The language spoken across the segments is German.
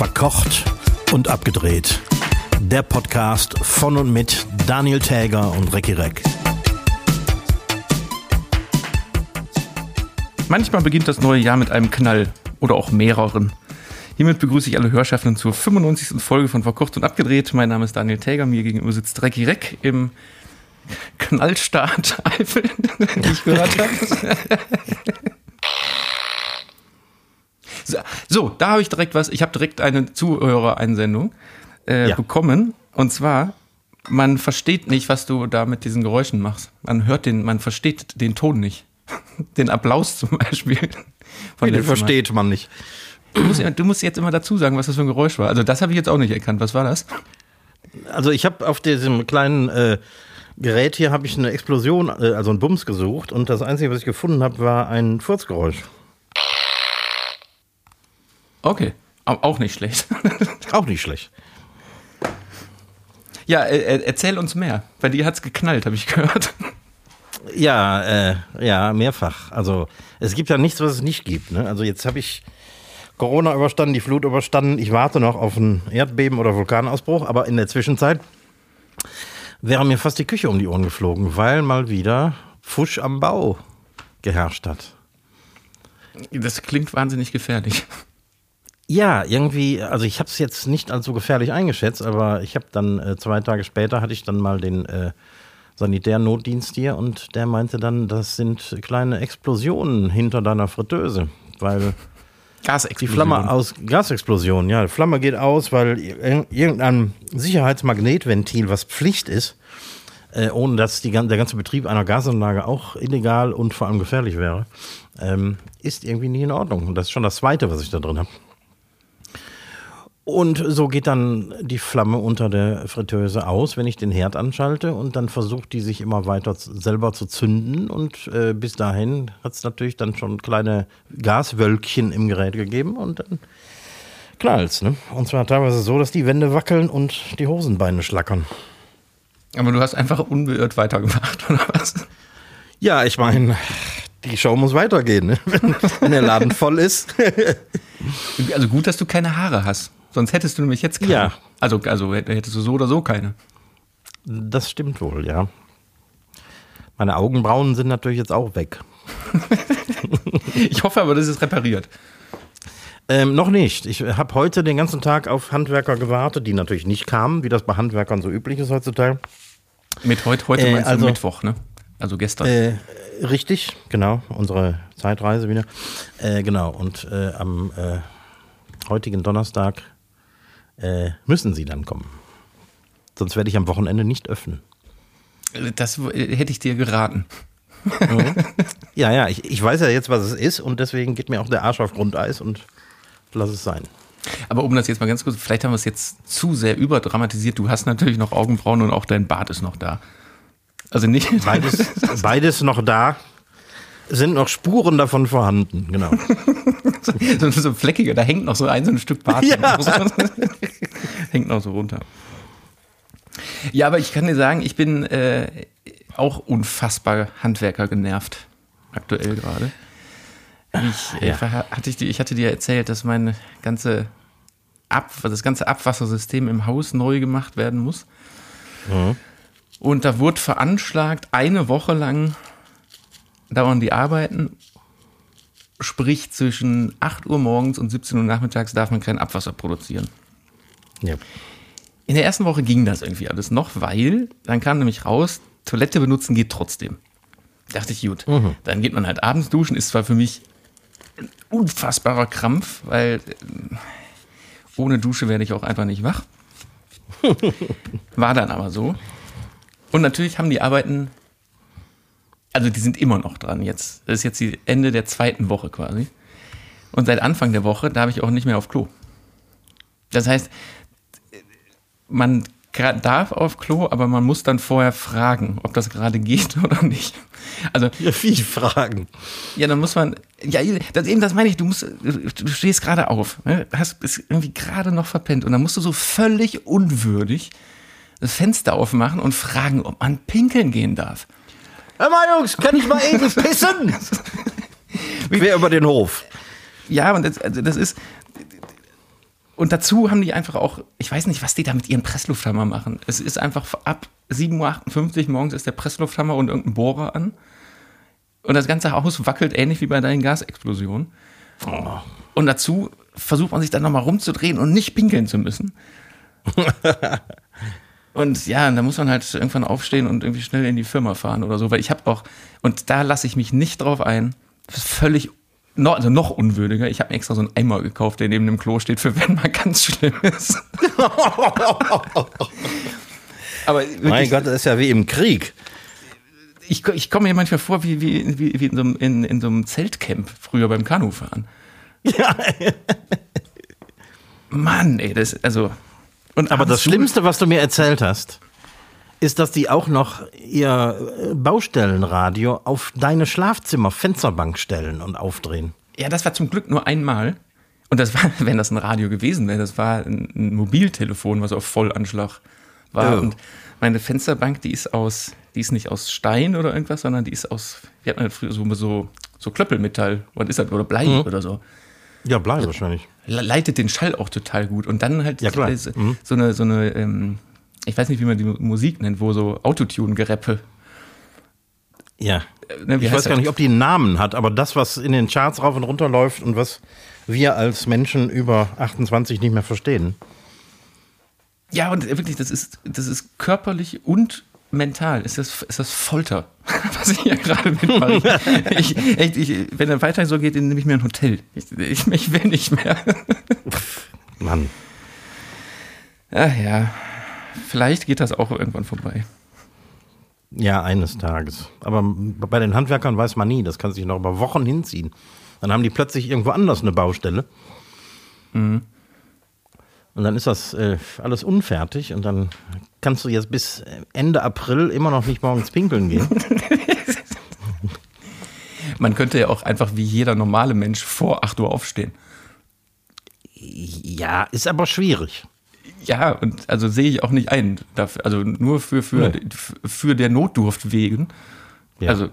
Verkocht und abgedreht. Der Podcast von und mit Daniel Täger und Recki Reck. Manchmal beginnt das neue Jahr mit einem Knall oder auch mehreren. Hiermit begrüße ich alle Hörschaffenden zur 95. Folge von Verkocht und Abgedreht. Mein Name ist Daniel Täger, mir gegenüber sitzt Recki Reck im Knallstart Eifel, den ich gehört habe. so, da habe ich direkt was. Ich habe direkt eine Zuhörereinsendung äh, Ja. bekommen. Und zwar, man versteht nicht, was du da mit diesen Geräuschen machst. Man hört den, man versteht den Ton nicht. Den Applaus zum Beispiel. Von Den letztem Mal. versteht man nicht. Du musst, du musst jetzt immer dazu sagen, was das für ein Geräusch war. Also das habe ich jetzt auch nicht erkannt. Was war das? Also ich habe auf diesem kleinen äh, Gerät hier habe ich eine Explosion, äh, also einen Bums gesucht und das Einzige, was ich gefunden habe, war ein Furzgeräusch. Okay, Au- auch nicht schlecht. Auch nicht schlecht. ja, äh, äh, erzähl uns mehr. Bei dir hat's geknallt, habe ich gehört. Ja, äh, ja, mehrfach. Also es gibt ja nichts, was es nicht gibt. Ne? Also jetzt habe ich Corona überstanden, die Flut überstanden. Ich warte noch auf ein Erdbeben oder Vulkanausbruch, aber in der Zwischenzeit wäre mir fast die Küche um die Ohren geflogen, weil mal wieder Fusch am Bau geherrscht hat. Das klingt wahnsinnig gefährlich. Ja, irgendwie, also ich habe es jetzt nicht als so gefährlich eingeschätzt, aber ich habe dann äh, zwei Tage später hatte ich dann mal den äh, Sanitärnotdienst hier und der meinte dann, das sind kleine Explosionen hinter deiner Fritteuse, weil die Gasexplosion. Flamme aus Gasexplosion, ja, die Flamme geht aus, weil ir- irgendein Sicherheitsmagnetventil, was Pflicht ist, äh, ohne dass die, der ganze Betrieb einer Gasanlage auch illegal und vor allem gefährlich wäre, ähm, ist irgendwie nicht in Ordnung. Und das ist schon das Zweite, was ich da drin habe. Und so geht dann die Flamme unter der Fritteuse aus, wenn ich den Herd anschalte und dann versucht die sich immer weiter selber zu zünden und äh, bis dahin hat es natürlich dann schon kleine Gaswölkchen im Gerät gegeben und dann knallt's. Ne? Und zwar teilweise so, dass die Wände wackeln und die Hosenbeine schlackern. Aber du hast einfach unbeirrt weitergemacht, oder was? Ja, ich meine, die Show muss weitergehen, ne? wenn, wenn der Laden voll ist. Also gut, dass du keine Haare hast. Sonst hättest du nämlich jetzt keine. Ja. Also, also hätt- hättest du so oder so keine. Das stimmt wohl, ja. Meine Augenbrauen sind natürlich jetzt auch weg. Ich hoffe aber, das ist repariert. Ähm, noch nicht. Ich habe heute den ganzen Tag auf Handwerker gewartet, die natürlich nicht kamen, wie das bei Handwerkern so üblich ist heutzutage. Mit heute, heute Äh, meinst du also- Mittwoch, ne? Also gestern. Äh, richtig, genau, unsere Zeitreise wieder. Äh, genau, und äh, am äh, heutigen Donnerstag äh, müssen sie dann kommen. Sonst werde ich am Wochenende nicht öffnen. Das äh, hätte ich dir geraten. Ja, ja, ich, ich weiß ja jetzt, was es ist und deswegen geht mir auch der Arsch auf Grundeis und lass es sein. Aber um das jetzt mal ganz kurz, vielleicht haben wir es jetzt zu sehr überdramatisiert. Du hast natürlich noch Augenbrauen und auch dein Bart ist noch da. Also nicht. Beides, beides noch da. Sind noch Spuren davon vorhanden, genau. so, so fleckiger, da hängt noch so ein, so ein Stück Bart. Ja. hängt noch so runter. Ja, aber ich kann dir sagen, ich bin äh, auch unfassbar Handwerker genervt. Aktuell gerade. Ich, äh, Ja. hatte ich, dir- ich hatte dir erzählt, dass mein ganze Ab, das ganze Abwassersystem im Haus neu gemacht werden muss. Und da wurde veranschlagt, eine Woche lang dauern die Arbeiten Sprich, zwischen 8 Uhr morgens und 17 Uhr nachmittags darf man kein Abwasser produzieren. Ja. In der ersten Woche ging das irgendwie alles noch, weil dann kam nämlich raus, Toilette benutzen geht trotzdem. Dachte ich, gut. Dann geht man halt abends duschen, ist zwar für mich ein unfassbarer Krampf, weil äh, ohne Dusche werde ich auch einfach nicht wach. War dann aber so. Und natürlich haben die Arbeiten, also die sind immer noch dran jetzt. Das ist jetzt die Ende der zweiten Woche quasi. Und seit Anfang der Woche darf ich auch nicht mehr auf Klo. Das heißt, man darf auf Klo, aber man muss dann vorher fragen, ob das gerade geht oder nicht. Also, Ja, viel Fragen. ja, dann muss man, ja, das eben, das meine ich, du musst, du stehst gerade auf, ne? hast bist irgendwie gerade noch verpennt und dann musst du so völlig unwürdig das Fenster aufmachen und fragen, ob man pinkeln gehen darf. Hör mal, Jungs, kann ich mal eben pissen? Quer über den Hof. Ja, und das, also das ist. und dazu haben die einfach auch, ich weiß nicht, was die da mit ihren Presslufthammer machen. Es ist einfach ab 7.58 Uhr morgens ist der Presslufthammer und irgendein Bohrer an. Und das ganze Haus wackelt ähnlich wie bei deinen Gasexplosionen. Oh. Und dazu versucht man sich dann nochmal rumzudrehen und nicht pinkeln zu müssen. und ja, da muss man halt irgendwann aufstehen und irgendwie schnell in die Firma fahren oder so, weil ich habe auch, und da lasse ich mich nicht drauf ein, das ist völlig noch, also noch unwürdiger. Ich habe mir extra so einen Eimer gekauft, der neben dem Klo steht, für wenn mal ganz schlimm ist. Aber wirklich, mein Gott, das ist ja wie im Krieg. Ich, ich komme mir manchmal vor wie, wie, wie, wie in, so einem, in, in so einem Zeltcamp früher beim Kanufahren. Ja. Mann, ey, das, also. Und Aber das Schlimmste, was du mir erzählt hast, ist, dass die auch noch ihr äh, Baustellenradio auf deine Schlafzimmer-Fensterbank stellen und aufdrehen. Ja, das war zum Glück nur einmal. Und das war, wenn das ein Radio gewesen wäre, das war ein, Mobiltelefon, was auf Vollanschlag war. Oh. Und meine Fensterbank, die ist aus, die ist nicht aus Stein oder irgendwas, sondern die ist aus, wir hatten halt früher so, so, so Klöppelmetall, was ist das, oder Blei mhm. oder so. Ja, Blei wahrscheinlich. Leitet den Schall auch total gut. Und dann halt ja, so, mhm. so eine, so eine ähm, ich weiß nicht, wie man die Musik nennt, wo so Autotune-Gereppe. Ja. Äh, ne, ich weiß gar nicht, ob die einen Namen hat, aber das, was in den Charts rauf und runter läuft und was wir als Menschen über 28 nicht mehr verstehen. Ja, und wirklich, das ist, das ist körperlich und mental. Ist das, ist das Folter, was ich hier gerade mitmache. ich, echt, ich, wenn er weiter so geht, nehme ich mir ein Hotel. Ich, ich, ich will nicht mehr. Mann. Ach ja. Vielleicht geht das auch irgendwann vorbei. Ja, eines Tages. Aber bei den Handwerkern weiß man nie, das kann sich noch über Wochen hinziehen. Dann haben die plötzlich irgendwo anders eine Baustelle. Mhm. Und dann ist das äh, alles unfertig und dann kannst du jetzt bis Ende April immer noch nicht morgens pinkeln gehen. Man könnte ja auch einfach wie jeder normale Mensch vor 8 Uhr aufstehen. Ja, ist aber schwierig. Ja, und also sehe ich auch nicht ein. Dafür, also nur für, für, nee. für der Notdurft wegen. Ja. Also,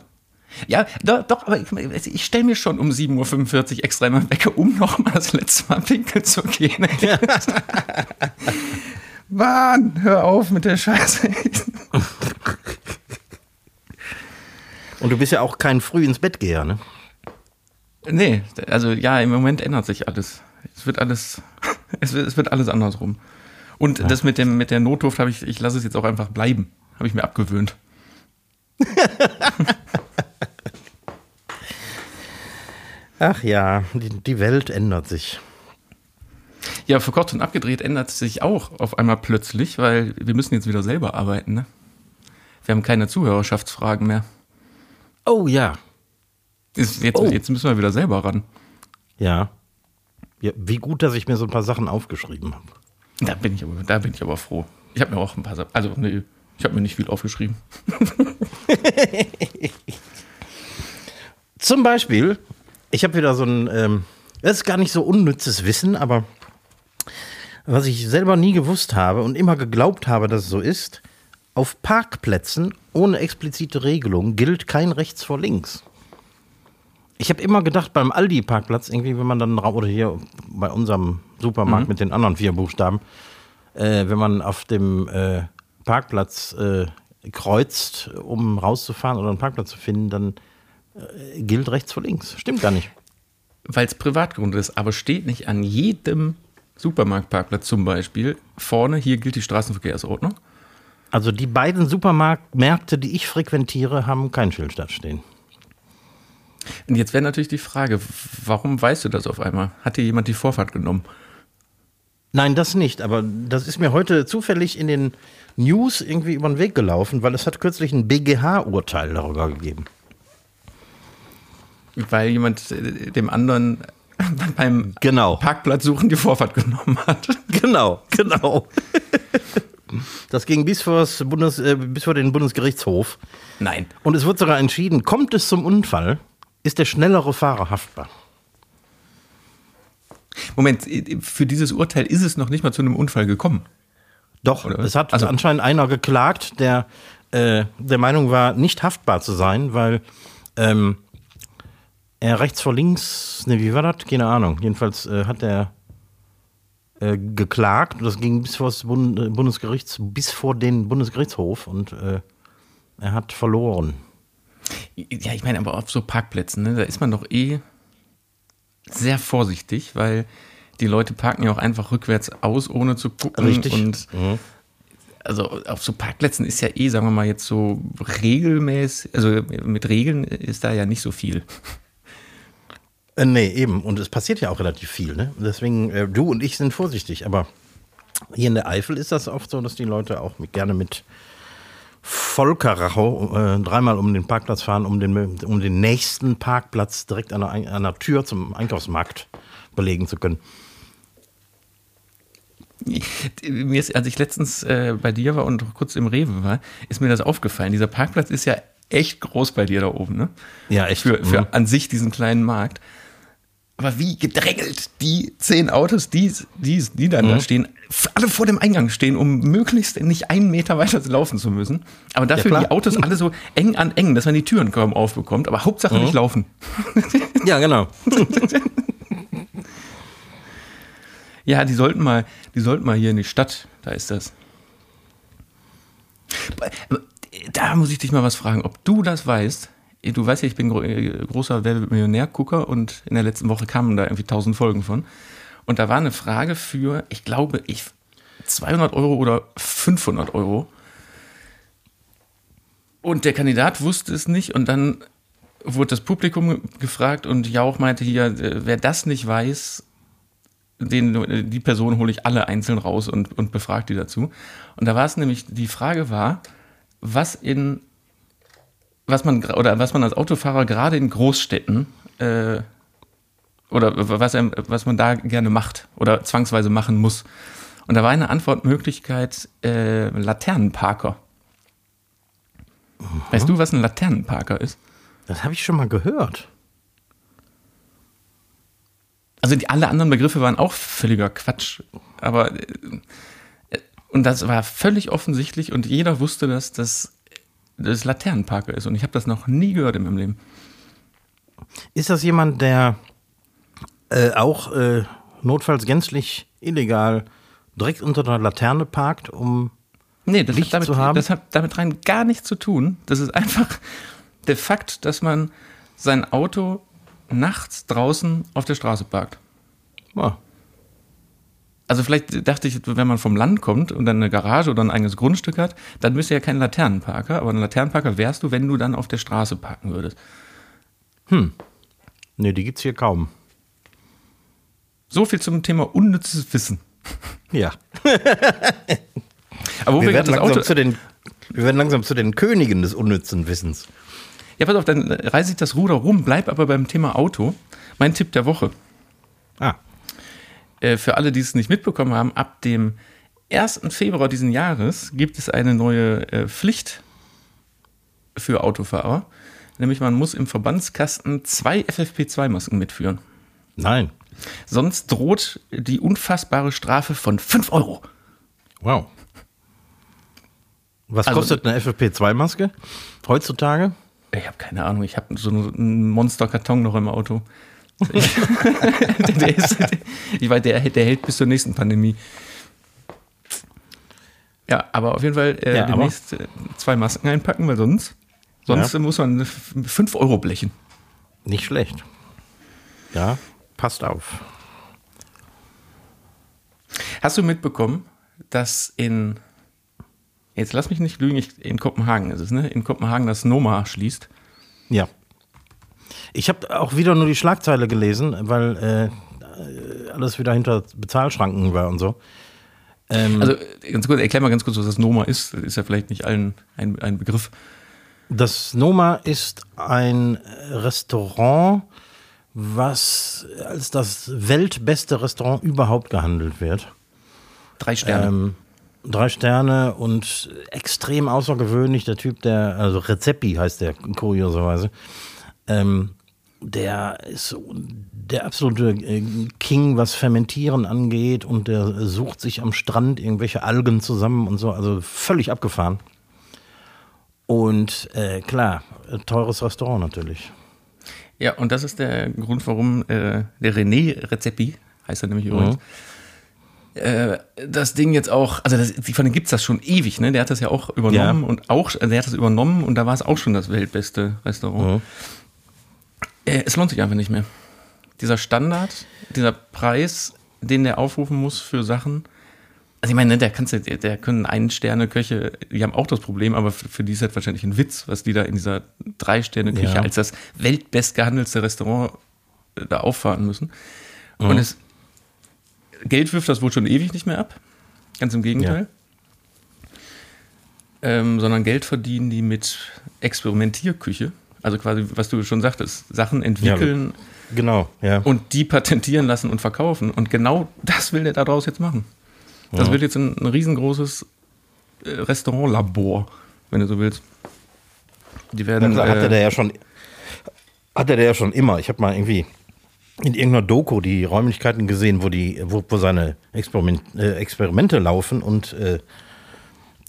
ja, doch, doch aber ich, ich stelle mir schon um 7.45 Uhr extra immer weg, um nochmal das letzte Mal pinkeln zu gehen. Ja. Mann, hör auf mit der Scheiße. Und du bist ja auch kein früh ins Bett geher, ne? Nee, also ja, im Moment ändert sich alles. Es wird alles, es wird, es wird alles andersrum. Und ja. das mit, dem, mit der Notdurft habe ich, ich lasse es jetzt auch einfach bleiben. Habe ich mir abgewöhnt. Ach ja, die, die Welt ändert sich. Ja, für kurz und abgedreht ändert sich auch auf einmal plötzlich, weil wir müssen jetzt wieder selber arbeiten. Ne? Wir haben keine Zuhörerschaftsfragen mehr. Oh ja. Jetzt, jetzt, oh. jetzt müssen wir wieder selber ran. Ja. ja. Wie gut, dass ich mir so ein paar Sachen aufgeschrieben habe. Da bin ich aber, da bin ich aber froh. Ich habe mir auch ein paar Sachen, also nee, ich habe mir nicht viel aufgeschrieben. Zum Beispiel, ich habe wieder so ein, ähm, das ist gar nicht so unnützes Wissen, aber was ich selber nie gewusst habe und immer geglaubt habe, dass es so ist, auf Parkplätzen ohne explizite Regelung gilt kein rechts vor links. Ich habe immer gedacht, beim Aldi-Parkplatz, irgendwie, wenn man dann, oder hier bei unserem Supermarkt mhm. mit den anderen vier Buchstaben, äh, wenn man auf dem äh, Parkplatz äh, kreuzt, um rauszufahren oder einen Parkplatz zu finden, dann gilt rechts vor links. Stimmt gar nicht. Weil es Privatgrund ist, aber steht nicht an jedem Supermarktparkplatz zum Beispiel vorne, hier gilt die Straßenverkehrsordnung? Also die beiden Supermärkte, die ich frequentiere, haben kein Schild stehen. Und jetzt wäre natürlich die Frage, warum weißt du das auf einmal? Hat dir jemand die Vorfahrt genommen? Nein, das nicht, aber das ist mir heute zufällig in den News irgendwie über den Weg gelaufen, weil es hat kürzlich ein BGH-Urteil darüber gegeben. Weil jemand äh, dem anderen beim genau. Parkplatz suchen die Vorfahrt genommen hat. Genau, genau. Das ging bis, Bundes, äh, bis vor den Bundesgerichtshof. Nein. Und es wird sogar entschieden, kommt es zum Unfall, ist der schnellere Fahrer haftbar. Moment, für dieses Urteil ist es noch nicht mal zu einem Unfall gekommen. Doch, es hat also, anscheinend einer geklagt, der äh, der Meinung war, nicht haftbar zu sein, weil ähm, er rechts vor links, ne, wie war das? Keine Ahnung. Jedenfalls äh, hat er äh, geklagt. Das ging bis vor das Bund äh, Bundesgerichts, bis vor den Bundesgerichtshof und äh, er hat verloren. Ja, ich meine, aber auf so Parkplätzen, ne, da ist man doch eh sehr vorsichtig, weil die Leute parken ja auch einfach rückwärts aus, ohne zu gucken. Richtig. Und Mhm. also auf so Parkplätzen ist ja eh, sagen wir mal, jetzt so regelmäßig, also mit Regeln ist da ja nicht so viel. Äh, nee, eben. Und es passiert ja auch relativ viel. Ne? Deswegen, äh, du und ich sind vorsichtig. Aber hier in der Eifel ist das oft so, dass die Leute auch mit, gerne mit Vollkaracho äh, dreimal um den Parkplatz fahren, um den, um den nächsten Parkplatz direkt an der, Ein- an der Tür zum Einkaufsmarkt belegen zu können. Mir ist, als ich letztens äh, bei dir war und kurz im Rewe war, ist mir das aufgefallen. Dieser Parkplatz ist ja echt groß bei dir da oben, ne? Ja, echt. Für, für Mhm. an sich diesen kleinen Markt. Aber wie gedrängelt die zehn Autos, die, die, die dann Mhm. da stehen, alle vor dem Eingang stehen, um möglichst nicht einen Meter weiter laufen zu müssen. Aber dafür klar. die Autos alle so eng an eng, dass man die Türen kaum aufbekommt. Aber Hauptsache Mhm. nicht laufen. Ja, genau. Ja, die sollten mal, die sollten mal hier in die Stadt. Da ist das. Da muss ich dich mal was fragen, ob du das weißt. Du weißt ja, ich bin äh, großer Wer wird Millionär-Gucker und in der letzten Woche kamen da irgendwie tausend Folgen von. Und da war eine Frage für, ich glaube, ich 200 Euro oder 500 Euro. Und der Kandidat wusste es nicht und dann wurde das Publikum ge- gefragt und Jauch meinte hier, äh, wer das nicht weiß, den, die Person hole ich alle einzeln raus und, und befrage die dazu. Und da war es nämlich, die Frage war, was in, was man, oder was man als Autofahrer gerade in Großstädten, äh, oder was, was man da gerne macht oder zwangsweise machen muss. Und da war eine Antwortmöglichkeit äh, Laternenparker. Weißt du, was ein Laternenparker ist? Das habe ich schon mal gehört. Also die, alle anderen Begriffe waren auch völliger Quatsch. Aber äh, und das war völlig offensichtlich und jeder wusste, dass das das Laternenparker ist. Und ich habe das noch nie gehört in meinem Leben. Ist das jemand, der äh, auch äh, notfalls gänzlich illegal direkt unter der Laterne parkt, um Nee, das Licht hat, damit, zu haben? das hat damit rein gar nichts zu tun. Das ist einfach der Fakt, dass man sein Auto nachts draußen auf der Straße parkt. ja, Also vielleicht dachte ich, wenn man vom Land kommt und dann eine Garage oder ein eigenes Grundstück hat, dann müsste ja kein Laternenparker, aber ein Laternenparker wärst du, wenn du dann auf der Straße parken würdest. nee, die gibt's hier kaum. So viel zum Thema unnützes Wissen. Ja. Aber wo Wir wir, werden, langsam Auto. zu den, wir werden langsam zu den Königen des unnützen Wissens. Ja, pass auf, dann reiße ich das Ruder rum, bleib aber beim Thema Auto. Mein Tipp der Woche. Ah, Äh, für alle, die es nicht mitbekommen haben, ab dem 1. Februar diesen Jahres gibt es eine neue äh, Pflicht für Autofahrer. Nämlich man muss im Verbandskasten zwei FFP2-Masken mitführen. nein. Sonst droht die unfassbare Strafe von 5 Euro. Wow. Was Also- kostet eine FFP2-Maske heutzutage? Ich habe keine Ahnung, ich habe so einen Monsterkarton noch im Auto. der, ist, ich weiß, der, der hält bis zur nächsten Pandemie. Ja, aber auf jeden Fall äh, Ja, aber- demnächst äh, zwei Masken einpacken, weil sonst, sonst Ja. muss man 5 Euro blechen. Nicht schlecht. Ja, passt auf. Hast du mitbekommen, dass in, jetzt lass mich nicht lügen, in Kopenhagen ist es, ne? In Kopenhagen das Noma schließt. Ja. Ich habe auch wieder nur die Schlagzeile gelesen, weil äh, alles wieder hinter Bezahlschranken war und so. Ähm, Also ganz kurz, erklär mal ganz kurz, was das Noma ist. Das ist ja vielleicht nicht allen ein, ein Begriff. Das Noma ist ein Restaurant, was als das weltbeste Restaurant überhaupt gehandelt wird. Drei Sterne. Ähm, drei Sterne und extrem außergewöhnlich. Der Typ, der, also Rezepi heißt der, kurioserweise. Ähm, der ist der absolute äh, King, was Fermentieren angeht und der sucht sich am Strand irgendwelche Algen zusammen und so, also völlig abgefahren. Und äh, klar, teures Restaurant natürlich. Ja, und das ist der Grund, warum äh, der René Rezepi, heißt er nämlich übrigens, äh, das Ding jetzt auch, also das, von dem gibt's das schon ewig, ne? Der hat das ja auch übernommen Ja. und auch, also der hat das übernommen und da war es auch schon das weltbeste Restaurant. Mhm. Äh, es lohnt sich einfach nicht mehr. Dieser Standard, dieser Preis, den der aufrufen muss für Sachen. Also ich meine, ne, der kannst du, der, der können einen Sterne Köche, die haben auch das Problem, aber für, für die ist das wahrscheinlich ein Witz, was die da in dieser drei Sterne Küche Ja. als das weltbest gehandelste Restaurant äh, da auffahren müssen. Und es Geld wirft das wohl schon ewig nicht mehr ab. Ganz im Gegenteil. Ähm, sondern Geld verdienen die mit Experimentierküche. Also quasi, was du schon sagtest, Sachen entwickeln Genau, ja. und die patentieren lassen und verkaufen. Und genau das will der daraus jetzt machen. Das wird jetzt ein, ein riesengroßes äh, Restaurantlabor, wenn du so willst. Die werden. Dann hatte äh, der ja schon, hatte der ja schon immer. Ich habe mal irgendwie in irgendeiner Doku die Räumlichkeiten gesehen, wo die, wo, wo seine Experiment, äh, Experimente laufen und äh,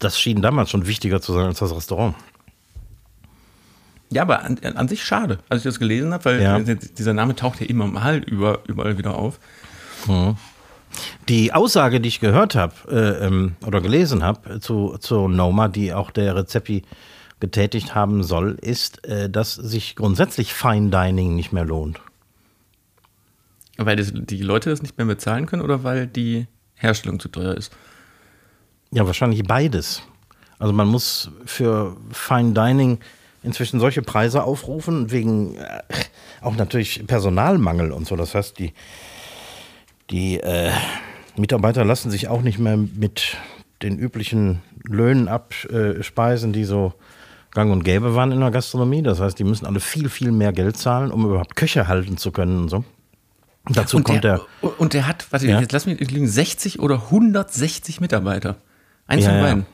das schien damals schon wichtiger zu sein als das Restaurant. Ja, aber an, an sich schade, als ich das gelesen habe, weil Ja. dieser Name taucht ja immer mal über, überall wieder auf. Die Aussage, die ich gehört habe äh, ähm, oder gelesen habe zu, zu Noma, die auch der Rezepi getätigt haben soll, ist, äh, dass sich grundsätzlich Fine Dining nicht mehr lohnt. Weil das, die Leute das nicht mehr bezahlen können oder weil die Herstellung zu teuer ist? Ja, wahrscheinlich beides. Also man muss für Fine Dining inzwischen solche Preise aufrufen, wegen äh, auch natürlich Personalmangel und so. Das heißt, die, die äh, Mitarbeiter lassen sich auch nicht mehr mit den üblichen Löhnen abspeisen, die so gang und gäbe waren in der Gastronomie. Das heißt, die müssen alle viel, viel mehr Geld zahlen, um überhaupt Köche halten zu können und so. Dazu und, kommt der, der, und der hat, warte, Ja. jetzt lass mich nicht liegen, 60 oder 160 Mitarbeiter. Eins Ja, von ja.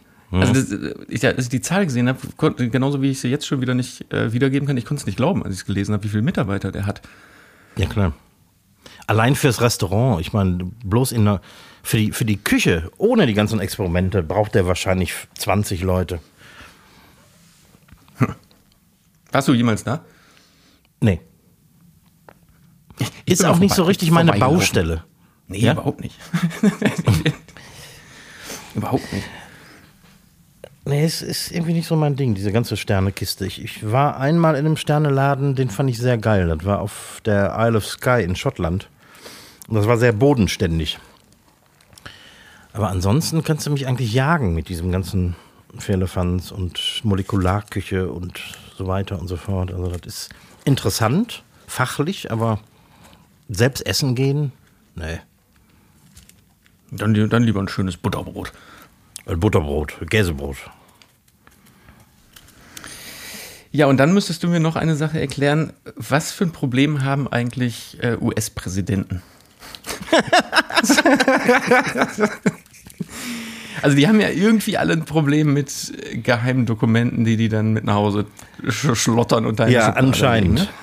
Beiden. Also, das, ich, als ich die Zahl gesehen habe, konnte- genauso wie ich sie jetzt schon wieder nicht äh, wiedergeben kann, ich konnte es nicht glauben, als ich es gelesen habe, wie viele Mitarbeiter der hat. Ja, klar. Allein fürs Restaurant, ich meine, bloß in der, für, die, für die Küche, ohne die ganzen Experimente, braucht er wahrscheinlich 20 Leute. Warst du jemals da? Nee. Ich Ist auch nicht so richtig meine. Baustelle. Nee, Ja? überhaupt nicht. überhaupt nicht. Nee, es ist irgendwie nicht so mein Ding, diese ganze Sternekiste. Ich, ich war einmal in einem Sterneladen, den fand ich sehr geil. Das war auf der Isle of Skye in Schottland. Und das war sehr bodenständig. Aber ansonsten kannst du mich eigentlich jagen mit diesem ganzen Firlefanz und Molekularküche und so weiter und so fort. Also das ist interessant, fachlich, aber selbst essen gehen, nee. Dann, dann lieber ein schönes Butterbrot. Äh, Butterbrot, Käsebrot. Ja, und dann müsstest du mir noch eine Sache erklären. Was für ein Problem haben eigentlich äh, US-Präsidenten? also die haben ja irgendwie alle ein Problem mit äh, geheimen Dokumenten, die die dann mit nach Hause sch schlottern und da in die Ja, anscheinend. legen, ne?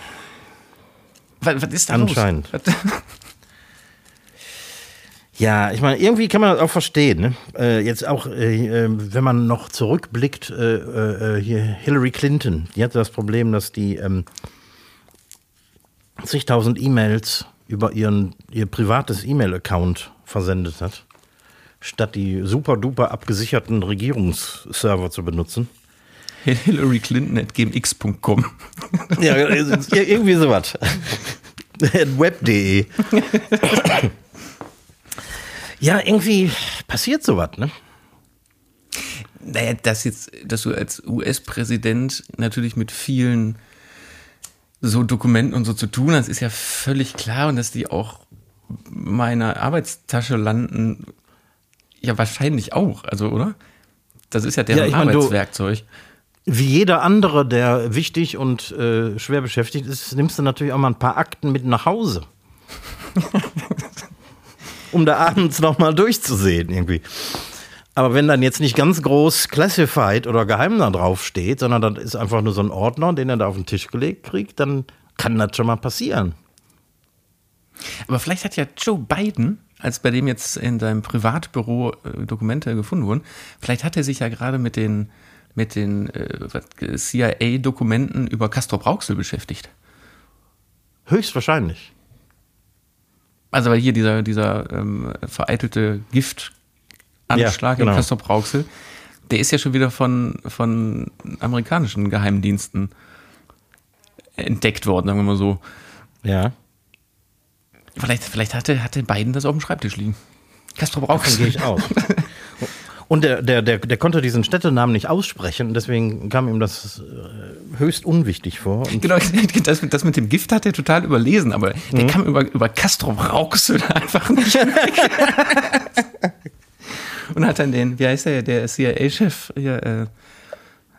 Was, was ist da Anscheinend. los? Ja, ich meine, irgendwie kann man das auch verstehen. Ne? Äh, jetzt auch, äh, äh, wenn man noch zurückblickt, äh, äh, hier Hillary Clinton, die hatte das Problem, dass die ähm, zigtausend E-Mails über ihren, ihr privates E-Mail-Account versendet hat, statt die super duper abgesicherten Regierungsserver zu benutzen. Hillary Clinton at gmx.com. Ja, äh, irgendwie sowas. Web.de. ja, irgendwie passiert sowas, ne? Naja, dass jetzt, dass du als US-Präsident natürlich mit vielen so Dokumenten und so zu tun hast, ist ja völlig klar und dass die auch meiner Arbeitstasche landen, ja wahrscheinlich auch, also oder? Das ist ja deren Ja, ich mein, du- Arbeitswerkzeug. Wie jeder andere, der wichtig und äh, schwer beschäftigt ist, nimmst du natürlich auch mal ein paar Akten mit nach Hause. um da abends nochmal durchzusehen irgendwie. Aber wenn dann jetzt nicht ganz groß Classified oder geheim da drauf steht, sondern das ist einfach nur so ein Ordner, den er da auf den Tisch gelegt kriegt, dann kann das schon mal passieren. Aber vielleicht hat ja Joe Biden, als bei dem jetzt in seinem Privatbüro äh, Dokumente gefunden wurden, vielleicht hat er sich ja gerade mit den, mit den äh, was, CIA-Dokumenten über Castro Brauxel beschäftigt. Höchstwahrscheinlich. Also weil hier dieser, dieser ähm, vereitelte Giftanschlag Ja, genau. in Castrop Rauxel, der ist ja schon wieder von, von amerikanischen Geheimdiensten entdeckt worden, sagen wir mal so. Ja. Vielleicht, vielleicht hatte, hatte Biden das auf dem Schreibtisch liegen. Castrop Davon Rauxel. gehe ich aus. Und der, der, der, der konnte diesen Städtenamen nicht aussprechen, deswegen kam ihm das äh, höchst unwichtig vor. Und Genau, das, das mit dem Gift hat er total überlesen, aber Mhm. der kam über, über Castrop Rauxel einfach nicht weg. und hat dann den, wie heißt der, der CIA-Chef, äh,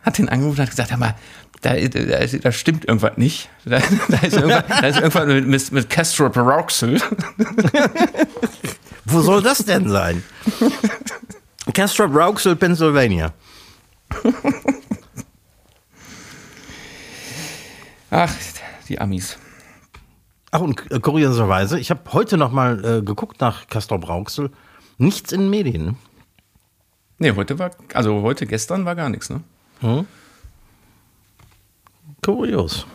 hat den angerufen und hat gesagt, hör mal, da, da, da stimmt irgendwas nicht. Da, da, ist, irgendwas, da ist irgendwas mit, mit, mit Castrop Rauxel. wo soll das denn sein? Castrop Rauxel, Pennsylvania. Ach, die Amis. Ach, und äh, kurioserweise, ich habe heute noch mal äh, geguckt nach Castrop Rauxel. Nichts in den Medien. ne? Nee, heute war, also heute, gestern war gar nichts, ne? Kurios.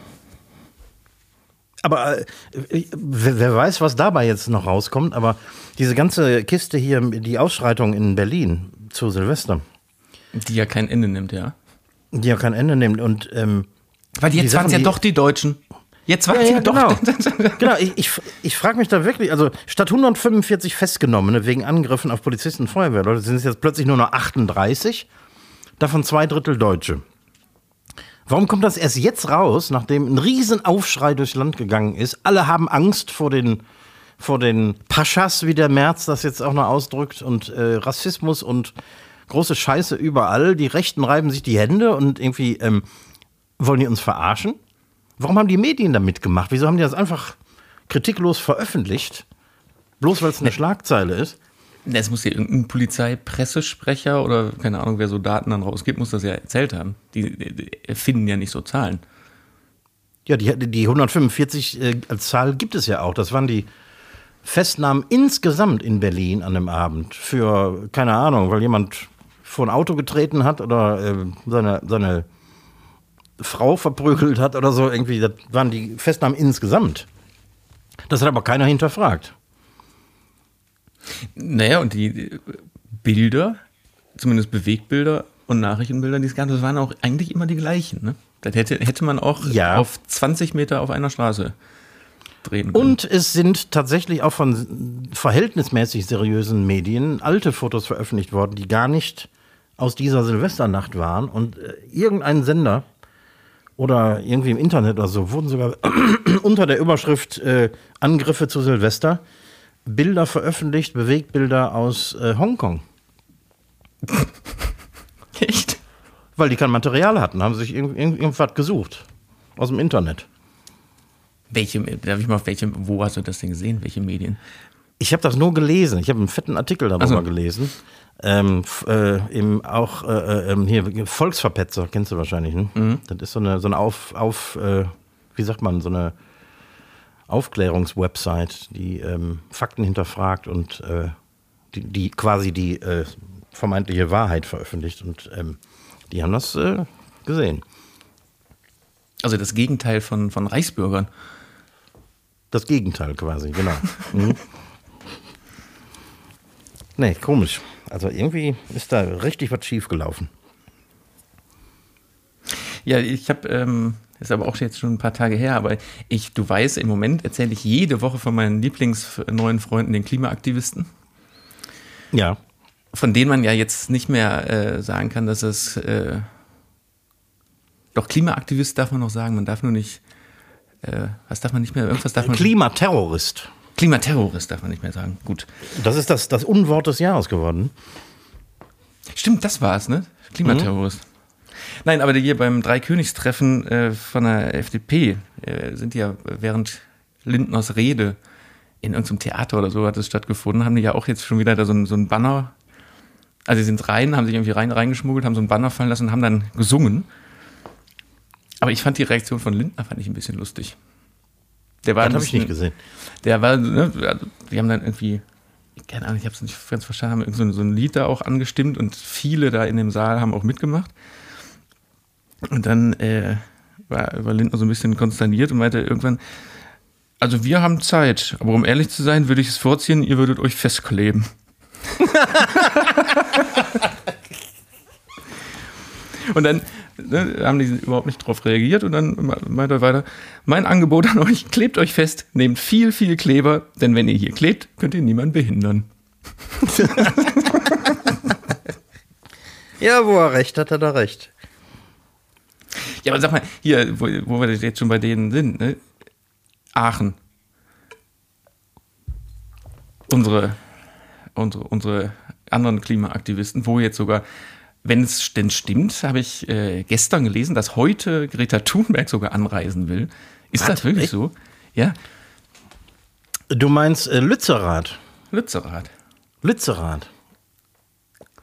Aber äh, wer, weiß, was dabei jetzt noch rauskommt, aber diese ganze Kiste hier, die Ausschreitung in Berlin zu Silvester, Die ja kein Ende nimmt, ja. die ja kein Ende nimmt und ähm, Weil jetzt waren es ja doch die Deutschen. Jetzt waren Ja, es ja, ja, doch. genau. genau, ich, ich, ich frage mich da wirklich, also statt 145 Festgenommene wegen Angriffen auf Polizisten und Feuerwehrleute sind es jetzt plötzlich nur noch 38, davon zwei Drittel Deutsche. Warum kommt das erst jetzt raus, nachdem ein Riesenaufschrei durchs Land gegangen ist? Alle haben Angst vor den, vor den Paschas, wie der Merz das jetzt auch noch ausdrückt, und äh, Rassismus und große Scheiße überall. Die Rechten reiben sich die Hände und irgendwie ähm, wollen die uns verarschen? Warum haben die Medien da mitgemacht? Wieso haben die das einfach kritiklos veröffentlicht? Bloß weil es eine Schlagzeile ist. Es muss ja irgendein Polizeipressesprecher oder keine Ahnung, wer so Daten dann rausgibt, muss das ja erzählt haben. Die, die, erfinden ja nicht so Zahlen. Ja, die, die 145 äh, als Zahl gibt es ja auch. Das waren die Festnahmen insgesamt in Berlin an dem Abend. Für, keine Ahnung, weil jemand vor ein Auto getreten hat oder äh, seine, seine Frau verprügelt hat oder so. Irgendwie, das waren die Festnahmen insgesamt. Das hat aber keiner hinterfragt. Naja, und die Bilder, zumindest Bewegbilder und Nachrichtenbilder, die es gab, das waren auch eigentlich immer die gleichen. Ne? Das hätte, hätte man auch Ja. auf 20 Meter auf einer Straße drehen können. Und es sind tatsächlich auch von verhältnismäßig seriösen Medien alte Fotos veröffentlicht worden, die gar nicht aus dieser Silvesternacht waren. Und äh, irgendein Sender oder irgendwie im Internet oder so wurden sogar unter der Überschrift äh, Angriffe zu Silvester Bilder veröffentlicht, Bewegbilder aus äh, Hongkong. Echt? Weil die kein Material hatten, haben sich irgend, irgend, irgendwas gesucht. Aus dem Internet. Welche, darf ich mal, auf welche, wo hast du das denn gesehen? Welche Medien? Ich habe das nur gelesen. Ich habe einen fetten Artikel darüber so. gelesen. Ähm, äh, im auch äh, ähm, hier Volksverpetzer kennst du wahrscheinlich. Ne? Mhm. Das ist so eine so eine auf auf äh, wie sagt man so eine Aufklärungswebsite, die ähm, Fakten hinterfragt und äh, die, die quasi die äh, vermeintliche Wahrheit veröffentlicht und ähm, die haben das äh, gesehen. Also das Gegenteil von, von Reichsbürgern. Das Gegenteil quasi, genau. mhm. Nee, komisch. Also irgendwie ist da richtig was schief gelaufen. Ja, ich habe, ähm, ist aber auch jetzt schon ein paar Tage her, aber ich, du weißt, im Moment erzähle ich jede Woche von meinen Lieblings neuen Freunden, den Klimaaktivisten, Ja. von denen man ja jetzt nicht mehr äh, sagen kann, dass es, äh, doch Klimaaktivist darf man noch sagen, man darf nur nicht, äh, was darf man nicht mehr, irgendwas darf man, Klimaterrorist. Klimaterrorist darf man nicht mehr sagen, gut. Das ist das, das Unwort des Jahres geworden. Stimmt, das war es, ne? Klimaterrorist. Nein, aber hier beim Dreikönigstreffen äh, von der FDP äh, sind die ja während Lindners Rede in irgendeinem Theater oder so hat es stattgefunden, haben die ja auch jetzt schon wieder da so ein, so ein Banner. Also sie sind rein, haben sich irgendwie rein reingeschmuggelt, haben so ein Banner fallen lassen und haben dann gesungen. Aber ich fand die Reaktion von Lindner fand ich ein bisschen lustig. Der war habe ich nicht gesehen. der war, ne, also, die haben dann irgendwie, keine Ahnung, ich habe es nicht ganz verstanden, haben irgend so, ein- so ein Lied da auch angestimmt und viele da in dem Saal haben auch mitgemacht. Und dann äh, war, war Lindner so ein bisschen konsterniert und meinte irgendwann, Also wir haben Zeit, aber um ehrlich zu sein, würde ich es vorziehen, ihr würdet euch festkleben. und dann ne, haben die überhaupt nicht darauf reagiert und dann meint er weiter, mein Angebot an euch, klebt euch fest, nehmt viel, viel Kleber, denn wenn ihr hier klebt, könnt ihr niemanden behindern. ja, wo er recht hat, hat er recht. Ja, aber sag mal, hier, wo, wo wir jetzt schon bei denen sind, ne? Aachen. Unsere, unsere, unsere anderen Klimaaktivisten, wo jetzt sogar, wenn es denn stimmt, habe ich äh, gestern gelesen, dass heute Greta Thunberg sogar anreisen will. Ist Was? das wirklich Echt? so? Ja. Du meinst äh, Lützerath? Lützerath. Lützerath.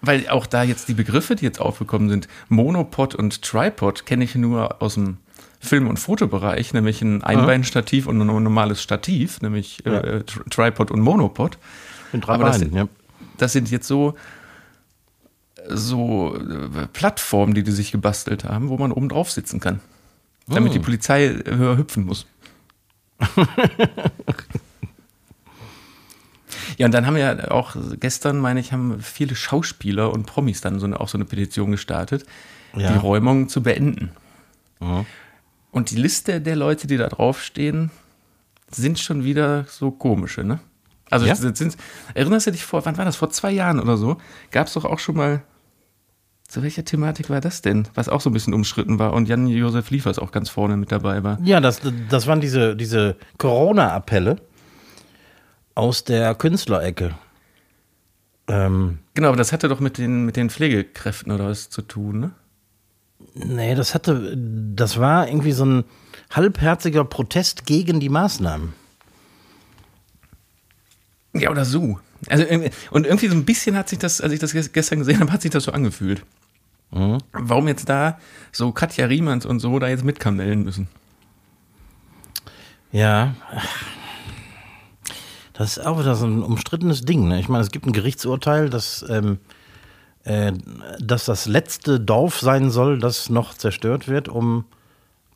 Weil auch da jetzt die Begriffe, die jetzt aufgekommen sind, Monopod und Tripod, kenne ich nur aus dem Film- und Fotobereich, nämlich ein Einbeinstativ und ein normales Stativ, nämlich äh, ja. äh, Tripod und Monopod. In drei Aber Beinen, das, ja. das sind jetzt so, so äh, Plattformen, die die sich gebastelt haben, wo man oben drauf sitzen kann. Damit oh. die Polizei höher hüpfen muss. Ja, und dann haben wir auch gestern, meine ich, haben viele Schauspieler und Promis dann so eine, auch so eine Petition gestartet, ja. die Räumung zu beenden. Mhm. Und die Liste der Leute, die da draufstehen, sind schon wieder so komische, ne? Also ja? sind, erinnerst du dich vor, wann war das? Vor zwei Jahren oder so? Gab es doch auch schon mal. Zu welcher Thematik war das denn? Was auch so ein bisschen umstritten war und Jan-Josef Liefers auch ganz vorne mit dabei war. Ja, das, das waren diese, diese Corona-Appelle aus der Künstlerecke. Ähm, genau, aber das hatte doch mit den, mit den Pflegekräften oder was zu tun, ne? Nee, das hatte, das war irgendwie so ein halbherziger Protest gegen die Maßnahmen. Ja, oder so. Also, und irgendwie so ein bisschen hat sich das, als ich das gestern gesehen habe, hat sich das so angefühlt. Mhm. Warum jetzt da so Katja Riemanns und so da jetzt mitkamellen müssen? Ja, das ist auch wieder so ein umstrittenes Ding. Ne? Ich meine, es gibt ein Gerichtsurteil, dass, ähm, äh, dass das letzte Dorf sein soll, das noch zerstört wird, um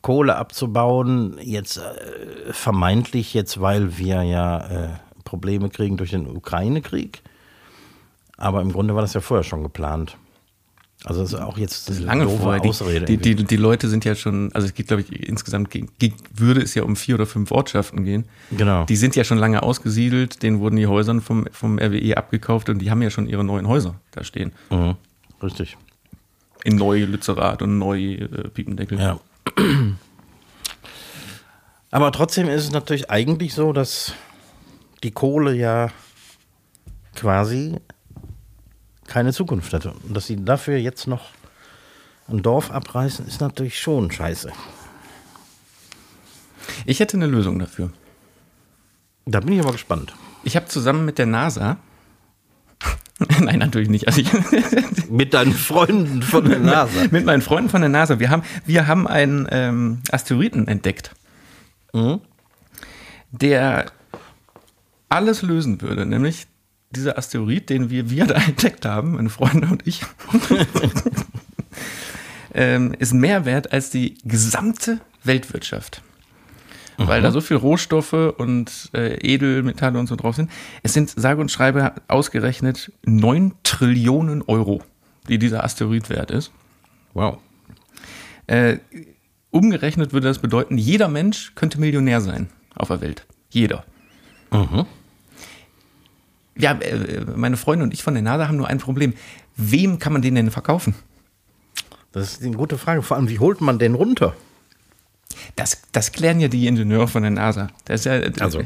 Kohle abzubauen. Jetzt äh, vermeintlich jetzt, weil wir ja äh, Probleme kriegen durch den Ukraine-Krieg. Aber im Grunde war das ja vorher schon geplant. Also das ist auch jetzt das ist lange vorher. Ausrede. Die, die, die, die, Leute sind ja schon, also es geht, glaube ich, insgesamt würde es ja um vier oder fünf Ortschaften gehen. Genau. Die sind ja schon lange ausgesiedelt, denen wurden die Häuser vom, vom RWE abgekauft und die haben ja schon ihre neuen Häuser da stehen. Mhm. Richtig. In Neu Lützerath und Neu äh, Piependeckel. Ja. Aber trotzdem ist es natürlich eigentlich so, dass die Kohle ja quasi keine Zukunft hatte. Und dass sie dafür jetzt noch ein Dorf abreißen, ist natürlich schon scheiße. Ich hätte eine Lösung dafür. Da bin ich aber gespannt. Ich habe zusammen mit der NASA. Nein, natürlich nicht. Also mit deinen Freunden von der NASA. mit meinen Freunden von der NASA. Wir haben, wir haben einen ähm, Asteroiden entdeckt, mhm. der alles lösen würde. Nämlich dieser Asteroid, den wir, wir da entdeckt haben, meine Freunde und ich, ähm, ist mehr wert als die gesamte Weltwirtschaft. Mhm. Weil da so viel Rohstoffe und äh, Edelmetalle und so drauf sind. Es sind, sage und schreibe, ausgerechnet 9 Trillionen Euro, die dieser Asteroid wert ist. Wow. Äh, umgerechnet würde das bedeuten, jeder Mensch könnte Millionär sein auf der Welt. Jeder. Mhm ja, äh, meine Freunde und ich von der NASA haben nur ein Problem. Wem kann man den denn verkaufen? Das ist eine gute Frage. Vor allem, wie holt man den runter? Das, das klären ja die Ingenieure von der NASA. Ja, äh, also.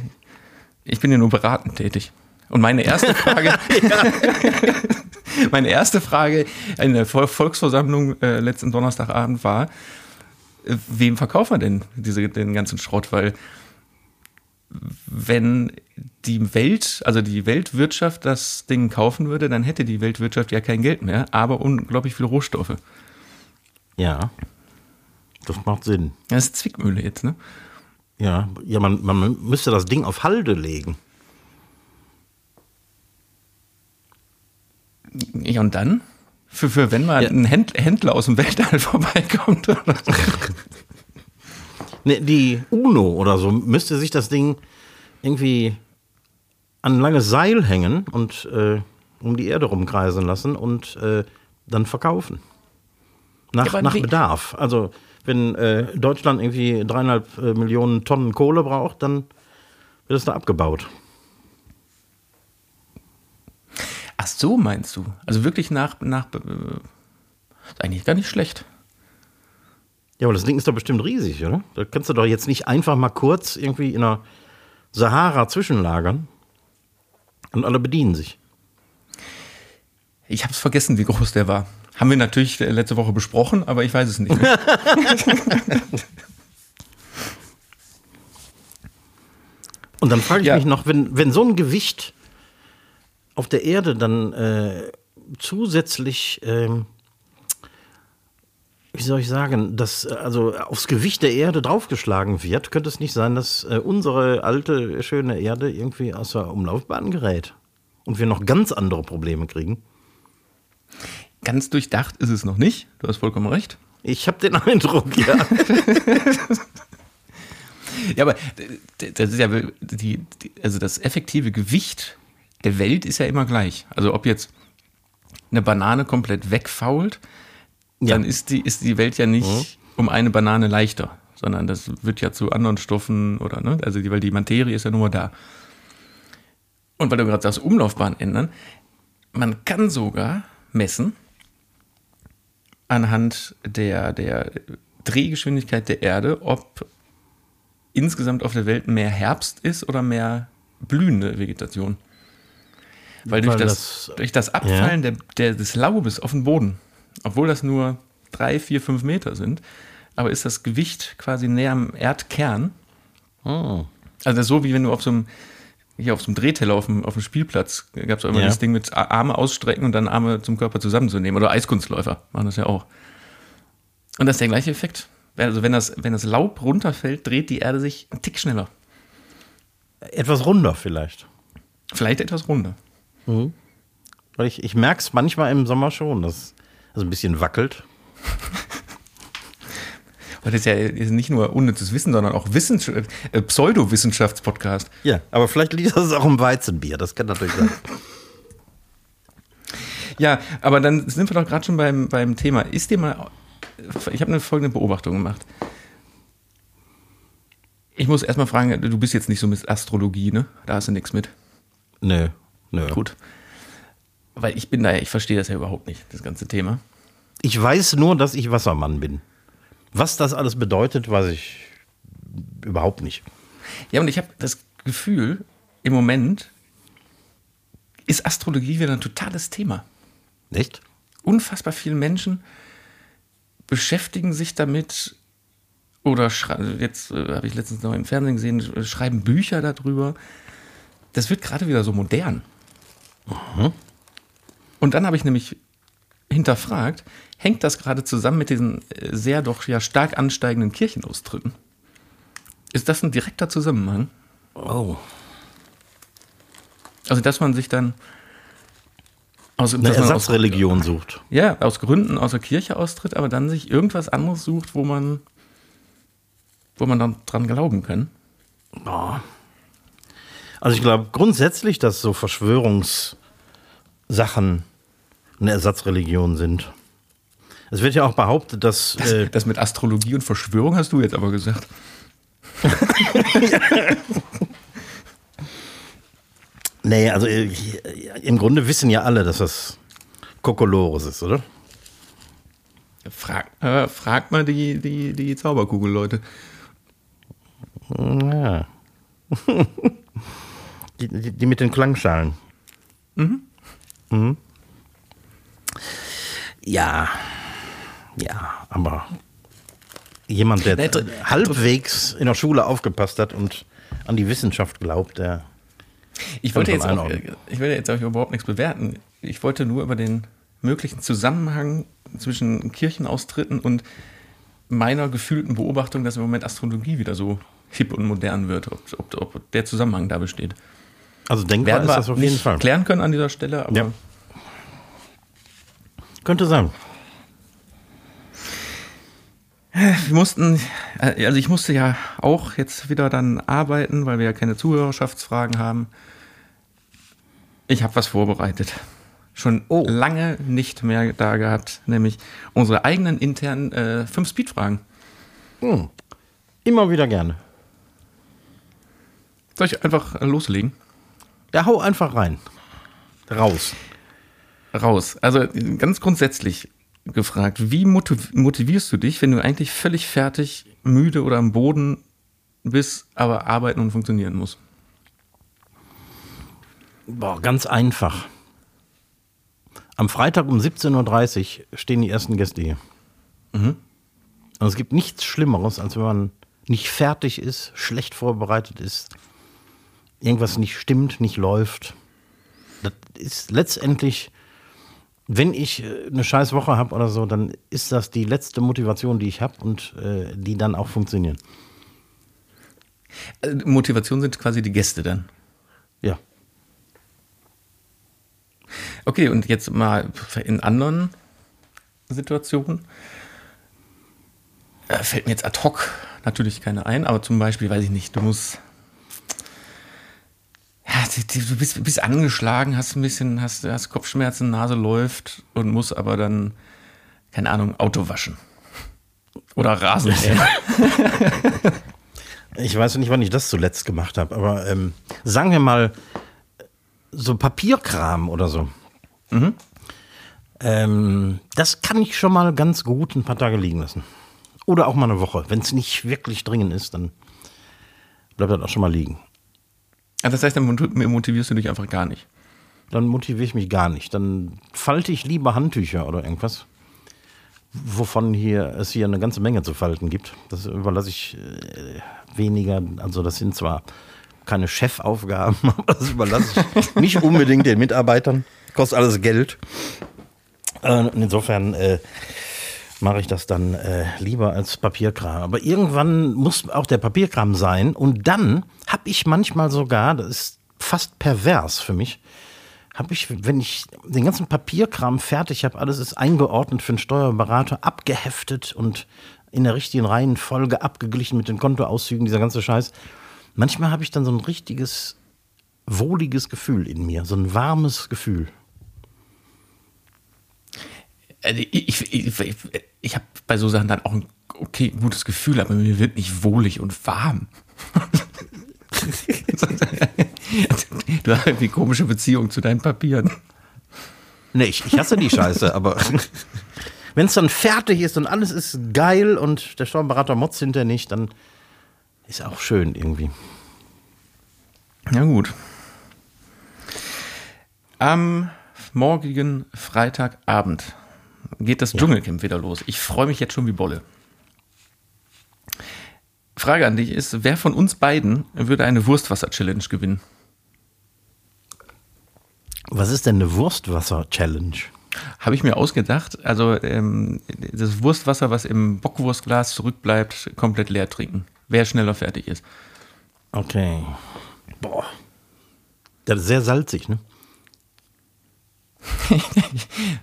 Ich bin ja nur beratend tätig. Und meine erste Frage, meine erste Frage in der Volksversammlung äh, letzten Donnerstagabend war, äh, wem verkauft man denn diese, den ganzen Schrott? Weil wenn die Welt, also die Weltwirtschaft das Ding kaufen würde, dann hätte die Weltwirtschaft ja kein Geld mehr, aber unglaublich viele Rohstoffe. Ja, das macht Sinn. Das ist Zwickmühle jetzt, ne? Ja, ja man, man müsste das Ding auf Halde legen. Ja, und dann? Für, für wenn mal ja. ein Händler aus dem Weltall vorbeikommt. Oder. Ne, die UNO oder so müsste sich das Ding irgendwie an ein langes Seil hängen und äh, um die Erde rumkreisen lassen und äh, dann verkaufen. Nach, Ja, nach Bedarf. Also wenn äh, Deutschland irgendwie dreieinhalb äh, Millionen Tonnen Kohle braucht, dann wird es da abgebaut. Ach so, meinst du? Also wirklich nach, nach äh, ist eigentlich gar nicht schlecht. Ja, aber das Ding ist doch bestimmt riesig, oder? Da kannst du doch jetzt nicht einfach mal kurz irgendwie in der Sahara zwischenlagern und alle bedienen sich. Ich habe es vergessen, wie groß der war. Haben wir natürlich letzte Woche besprochen, aber ich weiß es nicht mehr. Und dann frage ich Ja. mich noch, wenn, wenn so ein Gewicht auf der Erde dann äh, zusätzlich, ähm, wie soll ich sagen, dass äh, also aufs Gewicht der Erde draufgeschlagen wird, könnte es nicht sein, dass äh, unsere alte, schöne Erde irgendwie aus der Umlaufbahn gerät und wir noch ganz andere Probleme kriegen? Ganz durchdacht ist es noch nicht. Du hast vollkommen recht. Ich habe den Eindruck, ja. Ja, aber d- das ist ja die, also das effektive Gewicht der Welt ist ja immer gleich. Also ob jetzt eine Banane komplett wegfault, Ja. dann ist die, ist die Welt ja nicht um eine Banane leichter, sondern das wird ja zu anderen Stoffen oder, ne? Also die, weil die Materie ist ja nur da. Und weil du gerade sagst, Umlaufbahn ändern, man kann sogar messen anhand der, der Drehgeschwindigkeit der Erde, ob insgesamt auf der Welt mehr Herbst ist oder mehr blühende Vegetation. Weil durch, Weil das, das- durch das Abfallen der, der, des Laubes auf den Boden, obwohl das nur drei, vier, fünf Meter sind, aber ist das Gewicht quasi näher am Erdkern. Oh. Also so, wie wenn du auf so einem, hier auf so einem Drehteller auf dem, auf dem Spielplatz gab es auch immer Ja. das Ding mit Arme ausstrecken und dann Arme zum Körper zusammenzunehmen. Oder Eiskunstläufer machen das ja auch. Und das ist der gleiche Effekt. Also wenn das, wenn das Laub runterfällt, dreht die Erde sich einen Tick schneller. Etwas runder vielleicht. Vielleicht etwas runder. Weil ich, ich merke es manchmal im Sommer schon, dass es ein bisschen wackelt. Weil das ist ja ist nicht nur unnützes Wissen, sondern auch äh, Pseudowissenschafts-Podcast. Ja, aber vielleicht liegt das auch im Weizenbier, das kann natürlich sein. Ja, aber dann sind wir doch gerade schon beim, beim Thema. Ist dir mal. Ich habe eine folgende Beobachtung gemacht. Ich muss erstmal fragen, du bist jetzt nicht so mit Astrologie, ne? Da hast du nichts mit. Nö, nö. Gut. Weil ich bin da ja, ich verstehe das ja überhaupt nicht, das ganze Thema. Ich weiß nur, dass ich Wassermann bin. Was das alles bedeutet, weiß ich überhaupt nicht. Ja, und ich habe das Gefühl, im Moment ist Astrologie wieder ein totales Thema. Echt? unfassbar viele Menschen beschäftigen sich damit oder schrei- jetzt äh, habe ich letztens noch im Fernsehen gesehen, sch- schreiben Bücher darüber. Das wird gerade wieder so modern. Und dann habe ich nämlich hinterfragt, hängt das gerade zusammen mit diesen äh, sehr doch ja stark ansteigenden Kirchenaustritten? Ist das ein direkter Zusammenhang? Oh. Also, dass man sich dann aus, Eine man aus- Ersatzreligion sucht. ja, aus Gründen aus der Kirche austritt, aber dann sich irgendwas anderes sucht, wo man, wo man dann dran glauben kann. Oh. Also ich glaube grundsätzlich, dass so Verschwörungssachen eine Ersatzreligion sind. Es wird ja auch behauptet, dass äh, Das mit Astrologie und Verschwörung hast du jetzt aber gesagt. nee, also äh, im Grunde wissen ja alle, dass das Kokolores ist, oder? Frag, äh, frag mal die, die, die Zauberkugel-Leute. Ja. die, die, die mit den Klangschalen. Mhm. Ja. Ja, aber jemand, der dr- halbwegs in der Schule aufgepasst hat und an die Wissenschaft glaubt, der. Ich wollte, jetzt auch, einordnen. ich will jetzt auch überhaupt nichts bewerten. Ich wollte nur über den möglichen Zusammenhang zwischen Kirchenaustritten und meiner gefühlten Beobachtung, dass im Moment Astrologie wieder so hip und modern wird, ob, ob, ob der Zusammenhang da besteht. Also denkbar Werden ist wir das auf jeden Fall. klären können an dieser Stelle, aber Ja. Könnte sein. Wir mussten, äh, also ich musste ja auch jetzt wieder dann arbeiten, weil wir ja keine Zuhörerschaftsfragen haben. Ich habe was vorbereitet. Schon Oh. lange nicht mehr da gehabt, nämlich unsere eigenen internen äh, fünf Speedfragen. Hm. Immer wieder gerne. Soll ich einfach äh, loslegen? Ja, hau einfach rein. Raus. Raus. Also ganz grundsätzlich gefragt, wie motiv motivierst du dich, wenn du eigentlich völlig fertig, müde oder am Boden bist, aber arbeiten und funktionieren musst? Boah, ganz einfach. Am Freitag um 17.30 Uhr stehen die ersten Gäste hier. Und es gibt nichts Schlimmeres, als wenn man nicht fertig ist, schlecht vorbereitet ist, irgendwas nicht stimmt, nicht läuft. Das ist letztendlich, wenn ich äh, eine scheiß Woche habe oder so, dann ist das die letzte Motivation, die ich habe und äh, die dann auch funktionieren. Äh, Motivation sind quasi die Gäste dann. Ja. Okay, und jetzt mal in anderen Situationen. Äh, fällt mir jetzt ad hoc natürlich keine ein, aber zum Beispiel, weiß ich nicht, du musst. Ja, du bist, bist angeschlagen, hast ein bisschen, hast, hast Kopfschmerzen, Nase läuft und musst aber dann, keine Ahnung, Auto waschen. Oder Rasen. Ich weiß nicht, wann ich das zuletzt gemacht habe, aber ähm, sagen wir mal, so Papierkram oder so. Ähm, das kann ich schon mal ganz gut ein paar Tage liegen lassen. Oder auch mal eine Woche. Wenn es nicht wirklich dringend ist, dann bleibt das auch schon mal liegen. Ah, Das heißt, dann mot- motivierst du dich einfach gar nicht. Dann motiviere ich mich gar nicht. Dann falte ich lieber Handtücher oder irgendwas. Wovon hier, es hier eine ganze Menge zu falten gibt. Das überlasse ich äh, weniger. Also, das sind zwar keine Chefaufgaben, aber das überlasse ich nicht unbedingt den Mitarbeitern. Kostet alles Geld. Äh, insofern äh, mache ich das dann äh, lieber als Papierkram. Aber irgendwann muss auch der Papierkram sein. Und dann habe ich manchmal sogar, das ist fast pervers für mich, habe ich, wenn ich den ganzen Papierkram fertig habe, alles ist eingeordnet für einen Steuerberater, abgeheftet und in der richtigen Reihenfolge abgeglichen mit den Kontoauszügen, dieser ganze Scheiß. Manchmal habe ich dann so ein richtiges, wohliges Gefühl in mir, so ein warmes Gefühl. Also ich, ich, ich, ich, habe bei so Sachen dann auch ein okay, gutes Gefühl, aber mir wird nicht wohlig und warm. du hast irgendwie komische Beziehung zu deinen Papieren. Nee, ich, ich hasse die Scheiße, aber wenn es dann fertig ist und alles ist geil und der Steuerberater motzt hinterher nicht, dann ist auch schön irgendwie. Ja, gut. Am morgigen Freitagabend geht das Dschungelcamp wieder los. Ich freue mich jetzt schon wie Bolle. Frage an dich ist, wer von uns beiden würde eine Wurstwasser-Challenge gewinnen? Was ist denn eine Wurstwasser-Challenge? Habe ich mir ausgedacht. Also ähm, das Wurstwasser, was im Bockwurstglas zurückbleibt, komplett leer trinken. Wer schneller fertig ist. Okay. Boah. Das ist sehr salzig, ne?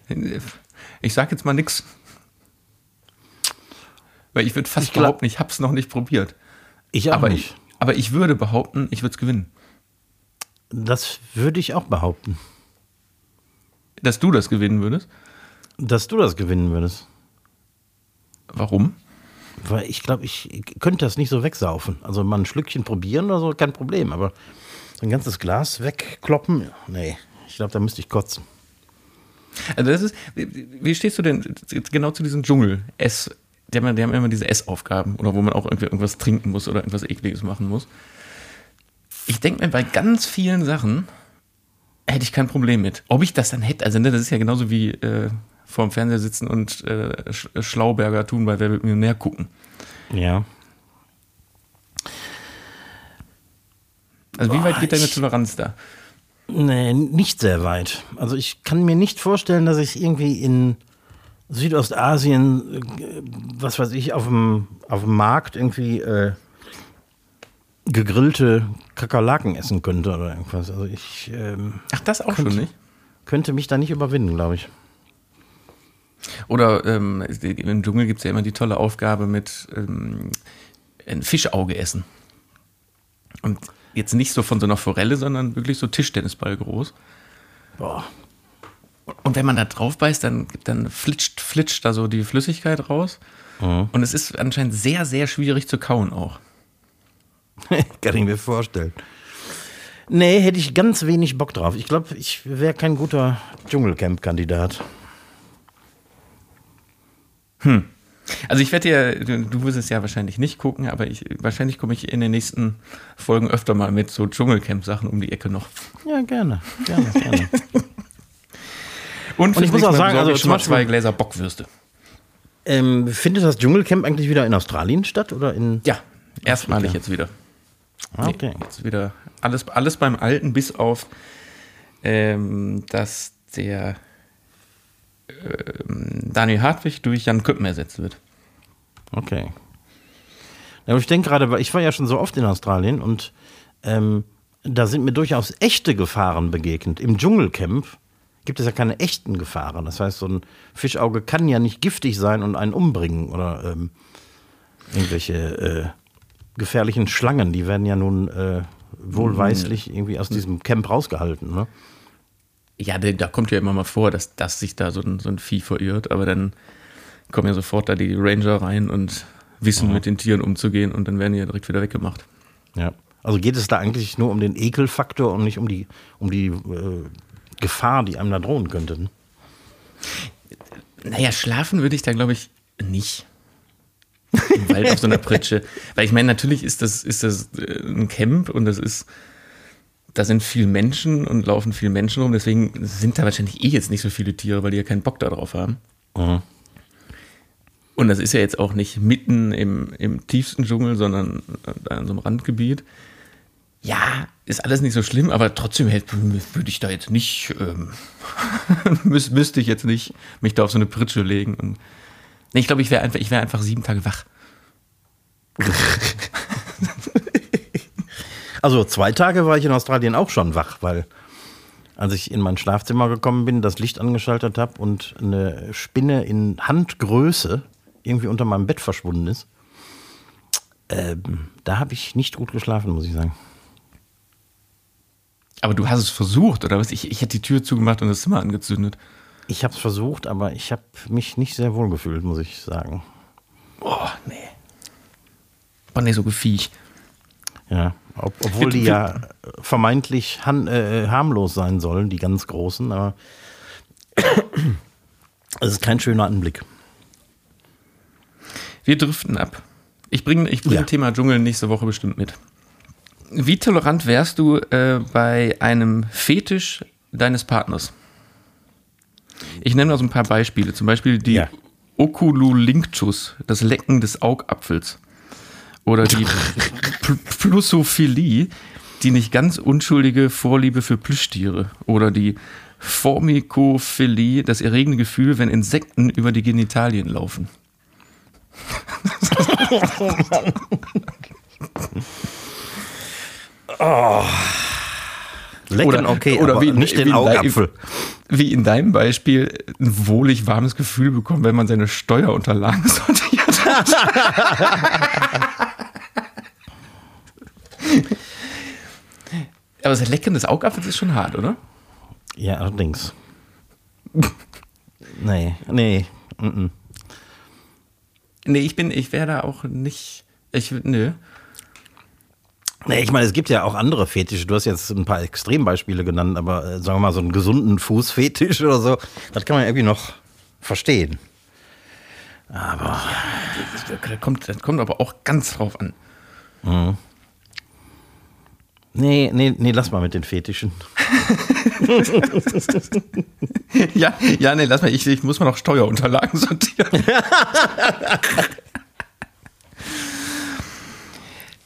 Ich sag jetzt mal nix. Weil ich würde fast Ich glaub- behaupten, ich hab's noch nicht probiert. Ich auch Aber nicht. ich, aber ich würde behaupten, ich würde es gewinnen. Das würde ich auch behaupten. Dass du das gewinnen würdest. Dass du das gewinnen würdest. Warum? Weil ich glaube, ich könnte das nicht so wegsaufen. Also mal ein Schlückchen probieren oder so, kein Problem. Aber ein ganzes Glas wegkloppen, nee. Ich glaube, da müsste ich kotzen. Also das ist, wie, stehst du denn genau zu diesem Dschungel? Ess, die haben, die haben immer diese Essaufgaben oder wo man auch irgendwie irgendwas trinken muss oder irgendwas Ekliges machen muss. Ich denke mir, bei ganz vielen Sachen hätte ich kein Problem mit. Ob ich das dann hätte, also ne, das ist ja genauso wie äh, vor dem Fernseher sitzen und äh, Sch Schlauberger tun bei Wer wird Millionär gucken. Ja. Also wie weit Boah, geht deine Toleranz da? Nee, nicht sehr weit. Also ich kann mir nicht vorstellen, dass ich irgendwie in Südostasien, äh, was weiß ich, auf dem, auf dem Markt irgendwie äh, gegrillte Kakerlaken essen könnte oder irgendwas. Also ich ähm, Ach, das auch schon nicht? könnte mich da nicht überwinden, glaube ich. Oder ähm, im Dschungel gibt es ja immer die tolle Aufgabe mit ähm, ein Fischauge essen. Und jetzt nicht so von so einer Forelle, sondern wirklich so Tischtennisball groß. Boah. Und wenn man da drauf beißt, dann, dann flitscht, flitscht da so die Flüssigkeit raus. Mhm. Und es ist anscheinend sehr, sehr schwierig zu kauen auch. Kann ich mir vorstellen. Nee, hätte ich ganz wenig Bock drauf. Ich glaube, ich wäre kein guter Dschungelcamp-Kandidat. Also ich werde ja, du, du wirst es ja wahrscheinlich nicht gucken, aber ich, wahrscheinlich komme ich in den nächsten Folgen öfter mal mit so Dschungelcamp-Sachen um die Ecke noch. Ja, gerne. Gerne, gerne. Und, Und ich muss auch sagen, also schon mal zwei Gläser Bockwürste. ähm, findet das Dschungelcamp eigentlich wieder in Australien statt? Oder in. Ja, erstmalig jetzt wieder. Ah, okay. Nee, jetzt wieder alles, alles beim Alten, bis auf, ähm, dass der Daniel Hartwig durch Jan Köppen ersetzt wird. Okay. Aber ich denke gerade, weil ich war ja schon so oft in Australien und ähm, da sind mir durchaus echte Gefahren begegnet. Im Dschungelcamp gibt es ja keine echten Gefahren. Das heißt, so ein Fischauge kann ja nicht giftig sein und einen umbringen oder ähm, irgendwelche äh, gefährlichen Schlangen, die werden ja nun äh, wohlweislich irgendwie aus diesem Camp rausgehalten. Ne? Ja, da, kommt ja immer mal vor, dass, dass sich da so ein, so ein Vieh verirrt, aber dann kommen ja sofort da die Ranger rein und wissen, mit den Tieren umzugehen und dann werden die ja direkt wieder weggemacht. Ja. Also geht es da eigentlich nur um den Ekelfaktor und nicht um die, um die äh, Gefahr, die einem da drohen könnte? Ne? Naja, schlafen würde ich da, glaube ich, nicht. Im Wald auf so einer Pritsche. Weil ich meine, natürlich ist das, ist das äh, ein Camp und das ist, da sind viel Menschen und laufen viel Menschen rum, deswegen sind da wahrscheinlich eh jetzt nicht so viele Tiere, weil die ja keinen Bock darauf haben. Mhm. Und das ist ja jetzt auch nicht mitten im, im tiefsten Dschungel, sondern da in so einem Randgebiet. Ja, ist alles nicht so schlimm, aber trotzdem hätte- würde ich da jetzt nicht, ähm, müsste ich jetzt nicht mich da auf so eine Pritsche legen. Und, nee, ich glaube, ich wäre einfach, ich wäre einfach sieben Tage wach. Also zwei Tage war ich in Australien auch schon wach, weil als ich in mein Schlafzimmer gekommen bin, das Licht angeschaltet habe und eine Spinne in Handgröße irgendwie unter meinem Bett verschwunden ist, ähm, da habe ich nicht gut geschlafen, muss ich sagen. Aber du hast es versucht, oder was? Ich, ich hätte die Tür zugemacht und das Zimmer angezündet. Ich habe es versucht, aber ich habe mich nicht sehr wohl gefühlt, muss ich sagen. Oh, nee. War nicht so gefiech. Ja, ob, obwohl die ja vermeintlich han, äh, harmlos sein sollen, die ganz großen, aber es ist kein schöner Anblick. Wir driften ab. Ich bringe ich bring Ja. Thema Dschungel nächste Woche bestimmt mit. Wie tolerant wärst du äh, bei einem Fetisch deines Partners? Ich nenne mal so ein paar Beispiele. Zum Beispiel die Ja. Oculolinctus, das Lecken des Augapfels. Oder die Pl- Plusophilie, die nicht ganz unschuldige Vorliebe für Plüschtiere. Oder die Formikophilie, das erregende Gefühl, wenn Insekten über die Genitalien laufen. Lecken okay, oder aber wie, nicht wie den in dein- Augapfel. Wie in deinem Beispiel ein wohlig warmes Gefühl bekommen, wenn man seine Steuerunterlagen sortiert. Aber das Lecken des Augapfels ist schon hart, oder? Ja, allerdings. nee, nee. Mm -mm. Nee, ich bin, ich wäre da auch nicht. Ich, nö. Nee, ich meine, es gibt ja auch andere Fetische. Du hast jetzt ein paar Extrembeispiele genannt, aber äh, sagen wir mal, so einen gesunden Fußfetisch oder so, das kann man irgendwie noch verstehen. Aber Das kommt, das kommt aber auch ganz drauf an. nee, nee, nee, lass mal mit den Fetischen. Ja, ja, nee, lass mal, ich, ich muss mal noch Steuerunterlagen sortieren.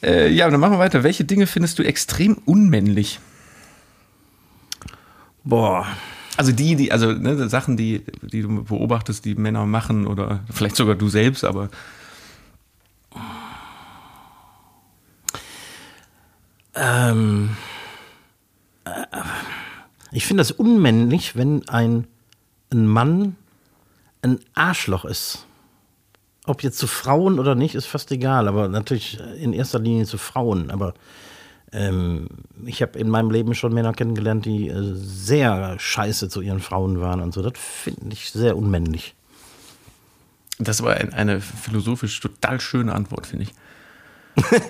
äh, ja, dann machen wir weiter. Welche Dinge findest du extrem unmännlich? Boah. Also die, die, also ne, Sachen, die, die du beobachtest, die Männer machen oder vielleicht sogar du selbst, aber Ähm, äh, ich finde das unmännlich, wenn ein, ein Mann ein Arschloch ist. Ob jetzt zu Frauen oder nicht, ist fast egal, aber natürlich in erster Linie zu Frauen. Aber ähm, ich habe in meinem Leben schon Männer kennengelernt, die äh, sehr scheiße zu ihren Frauen waren und so. Das finde ich sehr unmännlich. Das war ein, eine philosophisch total schöne Antwort, finde ich.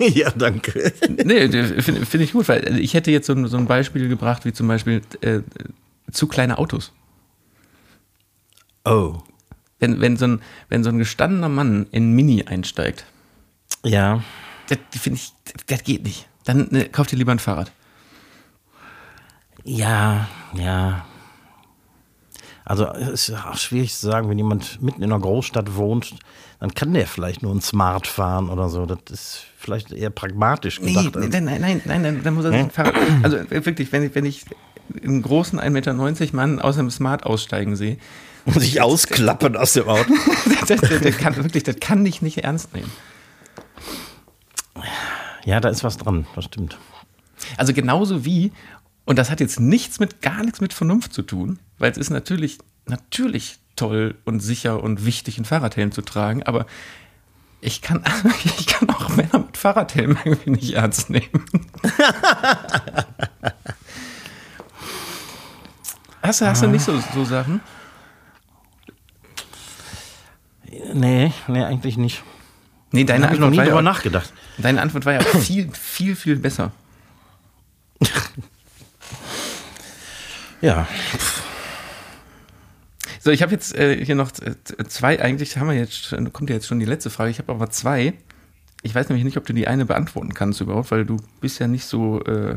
ja, danke. nee, finde find ich gut, weil ich hätte jetzt so ein, so ein Beispiel gebracht, wie zum Beispiel äh, zu kleine Autos. Oh. Wenn, wenn, so ein, wenn so ein gestandener Mann in Mini einsteigt. Ja. Das finde ich, das geht nicht. Dann ne, kauft ihr lieber ein Fahrrad. Ja, ja. Also es ist auch schwierig zu sagen, wenn jemand mitten in einer Großstadt wohnt, dann kann der vielleicht nur ein Smart fahren oder so. Das ist vielleicht eher pragmatisch gedacht. Nee, nein, nein, nein, nein, dann, dann muss er sich ein Fahrrad. Also wirklich, wenn ich, wenn ich einen großen 1,90 Meter Mann aus einem Smart aussteigen sehe. Und sich ausklappen aus dem Auto. das, das, das, kann, wirklich, das kann ich nicht ernst nehmen. Ja, da ist was dran, das stimmt. Also genauso wie, und das hat jetzt nichts mit, gar nichts mit Vernunft zu tun, weil es ist natürlich, natürlich toll und sicher und wichtig, einen Fahrradhelm zu tragen, aber ich kann, ich kann auch Männer mit Fahrradhelm irgendwie nicht ernst nehmen. hast, du, hast du nicht so, so Sachen? Nee, nee, eigentlich nicht. Nee, deine Hab ich noch Antwort, nie war drüber ja, nachgedacht. deine Antwort war ja viel, viel, viel besser. Ja. So, ich habe jetzt äh, hier noch zwei, eigentlich haben wir jetzt, kommt ja jetzt schon die letzte Frage, ich habe aber zwei. Ich weiß nämlich nicht, ob du die eine beantworten kannst überhaupt, weil du bist ja nicht so äh,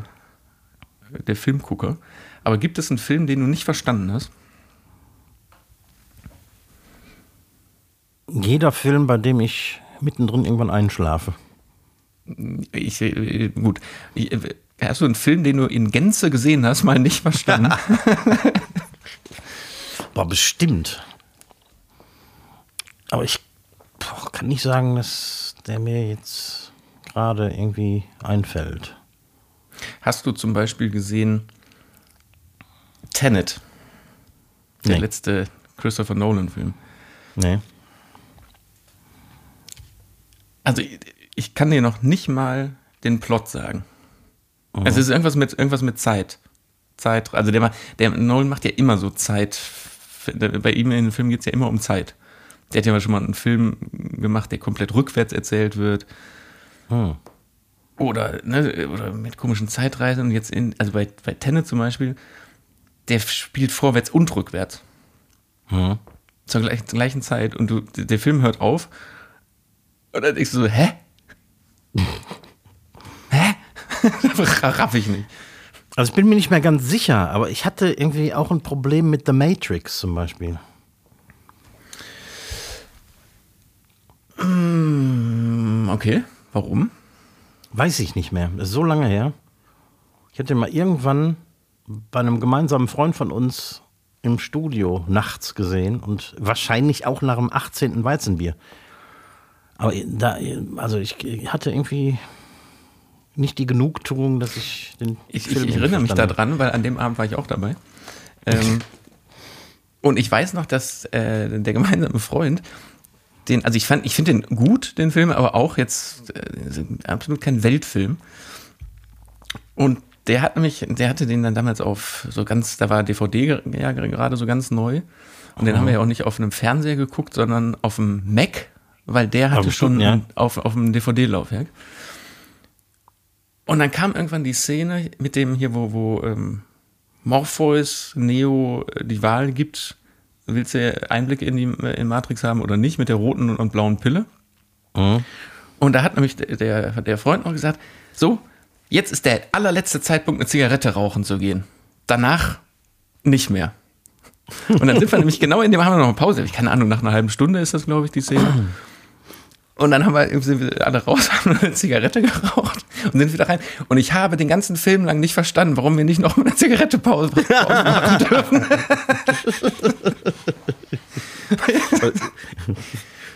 der Filmgucker. Aber gibt es einen Film, den du nicht verstanden hast? Jeder Film, bei dem ich mittendrin irgendwann einschlafe. Ich, äh, gut. Äh, hast du einen Film, den du in Gänze gesehen hast, mal nicht verstanden? Boah, bestimmt. Aber ich boah, kann nicht sagen, dass der mir jetzt gerade irgendwie einfällt. Hast du zum Beispiel gesehen Tenet? Der Nee. letzte Christopher Nolan-Film. Nee. Also ich, ich kann dir noch nicht mal den Plot sagen. Es ist irgendwas mit irgendwas mit Zeit. Zeit, also der, der Nolan macht ja immer so Zeit. Bei ihm in den Filmen geht es ja immer um Zeit. Der hat ja schon mal einen Film gemacht, der komplett rückwärts erzählt wird. Hm. Oder, ne, oder mit komischen Zeitreisen. Und jetzt in, also bei, bei Tenet zum Beispiel, der spielt vorwärts und rückwärts. Hm. Zur gleichen, zur gleichen Zeit. Und du, der Film hört auf. Und dann denkst du so, hä? hä? Raff ich nicht. Also ich bin mir nicht mehr ganz sicher, aber ich hatte irgendwie auch ein Problem mit The Matrix zum Beispiel. Hm, Okay, warum? Weiß ich nicht mehr. Das ist so lange her. Ich hatte mal irgendwann bei einem gemeinsamen Freund von uns im Studio nachts gesehen und wahrscheinlich auch nach dem 18. Weizenbier. Aber da, also ich hatte irgendwie nicht die Genugtuung, dass ich den Ich, ich, Film ich nicht erinnere mich daran, weil an dem Abend war ich auch dabei. Ähm, und ich weiß noch, dass äh, der gemeinsame Freund, den, also ich fand, ich finde den gut, den Film, aber auch jetzt äh, absolut kein Weltfilm. Und der hat nämlich, der hatte den dann damals auf so ganz, da war DVD ja gerade so ganz neu. Und den haben wir ja auch nicht auf einem Fernseher geguckt, sondern auf dem Mac, weil der hatte schon ja. auf, auf dem DVD-Laufwerk. Und dann kam irgendwann die Szene mit dem hier, wo, wo ähm, Morpheus Neo äh, die Wahl gibt, willst du Einblick in die in Matrix haben oder nicht, mit der roten und blauen Pille. Mhm. Und da hat nämlich der, der, der Freund noch gesagt, so, jetzt ist der allerletzte Zeitpunkt, eine Zigarette rauchen zu gehen. Danach nicht mehr. Und dann sind wir nämlich genau in dem, haben wir noch eine Pause, ich keine Ahnung, nach einer halben Stunde ist das, glaube ich, die Szene. Und dann haben wir, sind wir alle raus, haben eine Zigarette geraucht und sind wieder rein. Und ich habe den ganzen Film lang nicht verstanden, warum wir nicht noch eine Zigarette Pause, machen dürfen.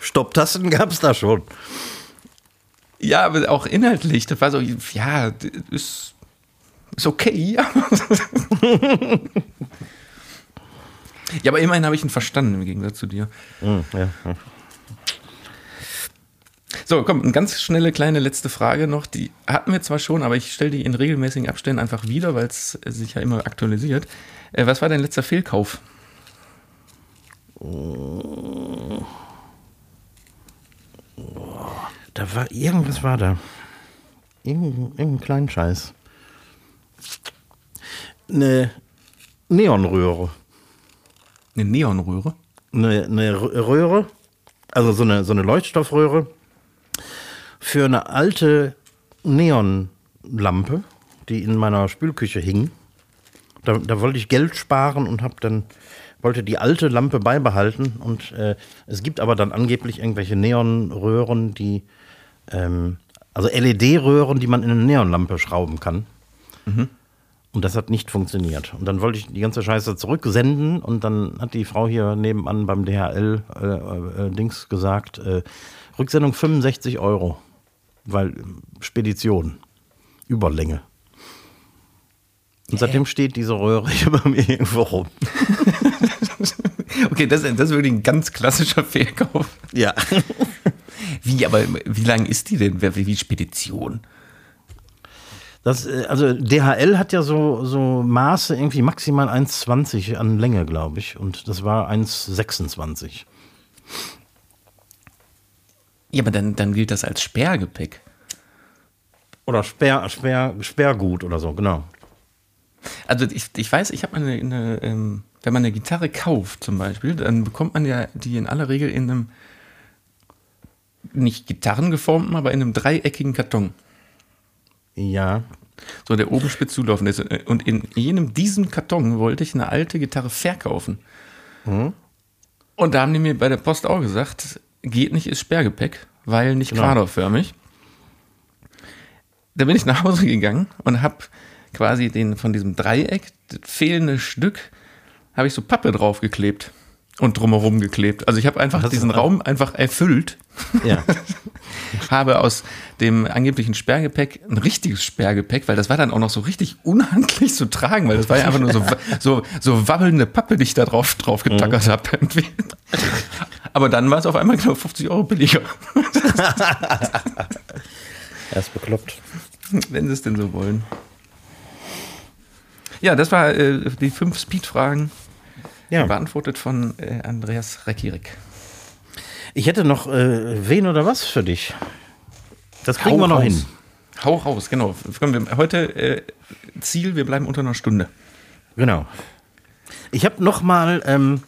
Stopptasten gab es da schon. Ja, aber auch inhaltlich, das war so, ja, ist, ist okay. Ja, aber immerhin habe ich ihn verstanden im Gegensatz zu dir. Hm, ja, ja. So, komm, eine ganz schnelle kleine letzte Frage noch. Die hatten wir zwar schon, aber ich stelle die in regelmäßigen Abständen einfach wieder, weil es sich ja immer aktualisiert. Äh, was war dein letzter Fehlkauf? Da war irgendwas war da. Irgendein, irgendein kleinen Scheiß. Eine Neonröhre. Eine Neonröhre? Eine, eine Röhre, also so eine, so eine Leuchtstoffröhre für eine alte Neonlampe, die in meiner Spülküche hing. Da, da wollte ich Geld sparen und habe dann wollte die alte Lampe beibehalten und äh, es gibt aber dann angeblich irgendwelche Neonröhren, die ähm, also LED-Röhren, die man in eine Neonlampe schrauben kann. Und das hat nicht funktioniert. Und dann wollte ich die ganze Scheiße zurücksenden und dann hat die Frau hier nebenan beim DHL-Dings äh, gesagt, äh, Rücksendung 65 Euro, weil äh, Spedition, Überlänge. Und seitdem steht diese Röhre hier bei mir irgendwo rum. Okay, das, das ist wirklich ein ganz klassischer Fehlkauf. Ja. Wie, aber wie lang ist die denn? Wie wie Spedition? Das, äh, also DHL hat ja so, so Maße irgendwie maximal 1,20 an Länge, glaube ich. Und das war 1,26. Ja, aber dann, dann gilt das als Sperrgepäck. Oder Sperr, Sperr, Sperrgut oder so, genau. Also ich, ich weiß, ich habe eine, eine ähm, wenn man eine Gitarre kauft zum Beispiel, dann bekommt man ja die in aller Regel in einem nicht gitarrengeformten, aber in einem dreieckigen Karton. Ja. So, der oben spitz zulaufend ist. Und in jenem diesem Karton wollte ich eine alte Gitarre verkaufen. Und da haben die mir bei der Post auch gesagt, geht nicht, ist Sperrgepäck, weil nicht Genau. quaderförmig. Da bin ich nach Hause gegangen und habe quasi den von diesem Dreieck, das fehlende Stück, habe ich so Pappe draufgeklebt und drumherum geklebt. Also ich habe einfach diesen Raum einfach erfüllt Ja. habe aus dem angeblichen Sperrgepäck ein richtiges Sperrgepäck, weil das war dann auch noch so richtig unhandlich zu tragen, weil das war ja einfach nur so, so, so wabbelnde Pappe, die ich da drauf, drauf getackert habe. Irgendwie. Aber dann war es auf einmal, ich, 50 Euro billiger, Er ist bekloppt. wenn sie es denn so wollen. Ja, das war äh, die fünf Speed-Fragen, Ja. beantwortet von äh, Andreas Rekirik. Ich hätte noch äh, wen oder was für dich. Das kriegen Hau wir noch raus. hin. Hau raus, genau. Heute äh, Ziel, wir bleiben unter einer Stunde. Genau. Ich habe noch mal ähm,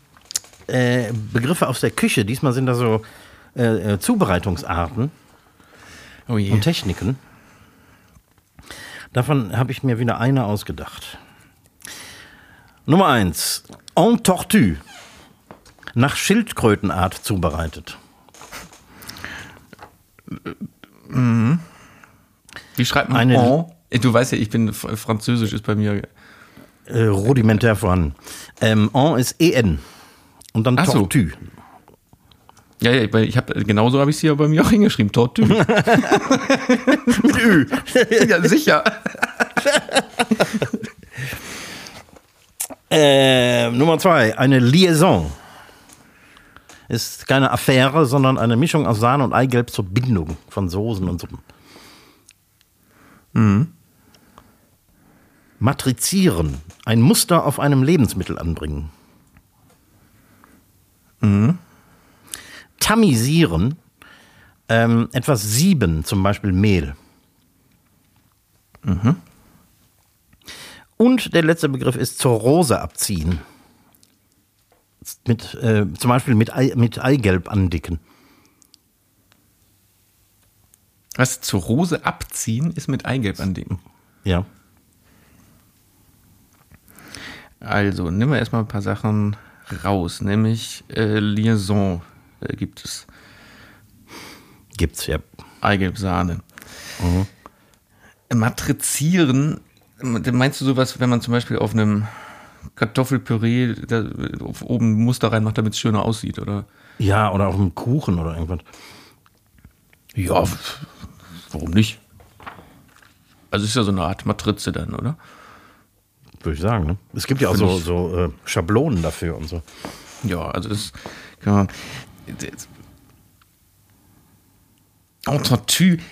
äh, Begriffe aus der Küche. Diesmal sind da so äh, äh, Zubereitungsarten Oh und Techniken. Davon habe ich mir wieder eine ausgedacht. Nummer eins: En Tortue. Nach Schildkrötenart zubereitet. Wie schreibt man Eine- en? Äh, Du weißt ja, ich bin Französisch ist bei mir. Äh, rudimentär vorhanden. Ähm, en ist en. Und dann Ach so. Tortue. Ja, ja, weil ich habe genauso habe ich es hier bei mir auch hingeschrieben. Tortue. Mit Ü. ja, sicher. Äh, Nummer zwei, eine Liaison. Ist keine Affäre, sondern eine Mischung aus Sahne und Eigelb zur Bindung von Soßen und Suppen. Matrizieren. Ein Muster auf einem Lebensmittel anbringen. Tamisieren. Ähm, etwas sieben, zum Beispiel Mehl. Und der letzte Begriff ist zur Rose abziehen. Mit, äh, zum Beispiel mit, Ei, mit Eigelb andicken. Was zur Rose abziehen ist mit Eigelb andicken. Ja. Also, nehmen wir erstmal ein paar Sachen raus. Nämlich äh, Liaison äh, gibt es. Gibt's, ja. Eigelb-Sahne. Matrizieren, meinst du sowas, wenn man zum Beispiel auf einem Kartoffelpüree da, oben Muster reinmacht, damit es schöner aussieht, oder? Ja, oder auf einem Kuchen oder irgendwas. Ja, warum nicht? Also ist ja so eine Art Matrize dann, oder? würde ich sagen. Ne? Es gibt ja auch so, so äh, Schablonen dafür und so. Ja, also das kann man. Entretü,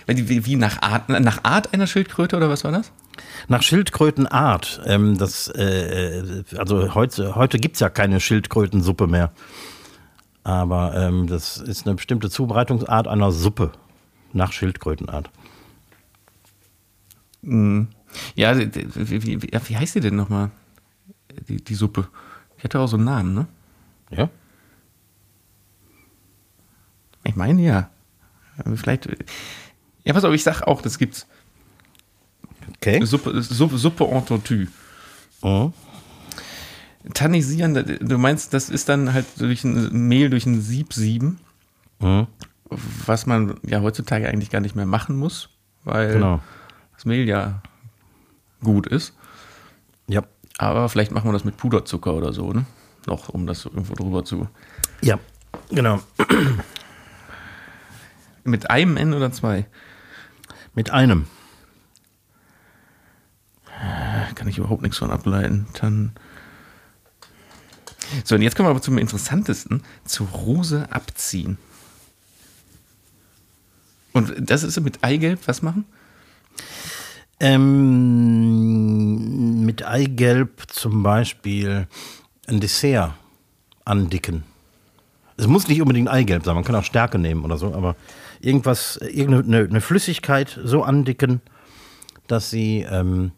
wie, wie nach, Art, nach Art einer Schildkröte oder was war das? Nach Schildkrötenart. Ähm, das, äh, also heute, heute gibt es ja keine Schildkrötensuppe mehr. Aber ähm, das ist eine bestimmte Zubereitungsart einer Suppe. Nach Schildkrötenart. Mhm. Ja, wie, wie, wie, heißt die denn nochmal? Die, die Suppe. Die hatte auch so einen Namen, ne? Ja. Ich meine ja. Vielleicht. Ja, pass auf, ich sag auch, das gibt's. Okay. Suppe, Suppe, Suppe en tortue. Mhm. Tannisieren, du meinst, das ist dann halt durch ein Mehl durch ein Sieb sieben, mhm. was man ja heutzutage eigentlich gar nicht mehr machen muss, weil genau. das Mehl ja gut ist. Ja. Aber vielleicht machen wir das mit Puderzucker oder so, ne? Noch, um das irgendwo drüber zu. Ja, genau. Mit einem N oder zwei? Mit einem. Kann ich überhaupt nichts von ableiten. Dann. So, und jetzt kommen wir aber zum interessantesten: zur Rose abziehen. Und das ist mit Eigelb, was machen? Ähm, mit Eigelb zum Beispiel ein Dessert andicken. Es muss nicht unbedingt Eigelb sein, man kann auch Stärke nehmen oder so, aber irgendwas, irgendeine eine Flüssigkeit so andicken, dass sie ähm,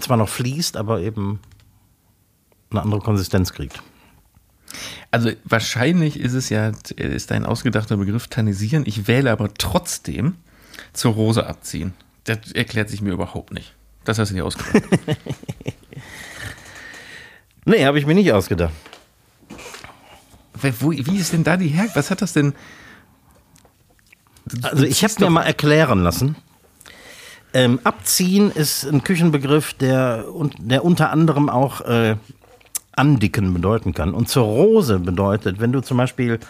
zwar noch fließt, aber eben eine andere Konsistenz kriegt. Also wahrscheinlich ist es ja, ist ein ausgedachter Begriff tannisieren. Ich wähle aber trotzdem zur Rose abziehen. Das erklärt sich mir überhaupt nicht. Das hast du dir ausgedacht. nee, habe ich mir nicht ausgedacht. Wie ist denn da die Her? Was hat das denn? Also ich habe mir mal erklären lassen. Ähm, abziehen ist ein Küchenbegriff, der, der unter anderem auch äh, andicken bedeuten kann. Und zur Rose bedeutet, wenn du zum Beispiel,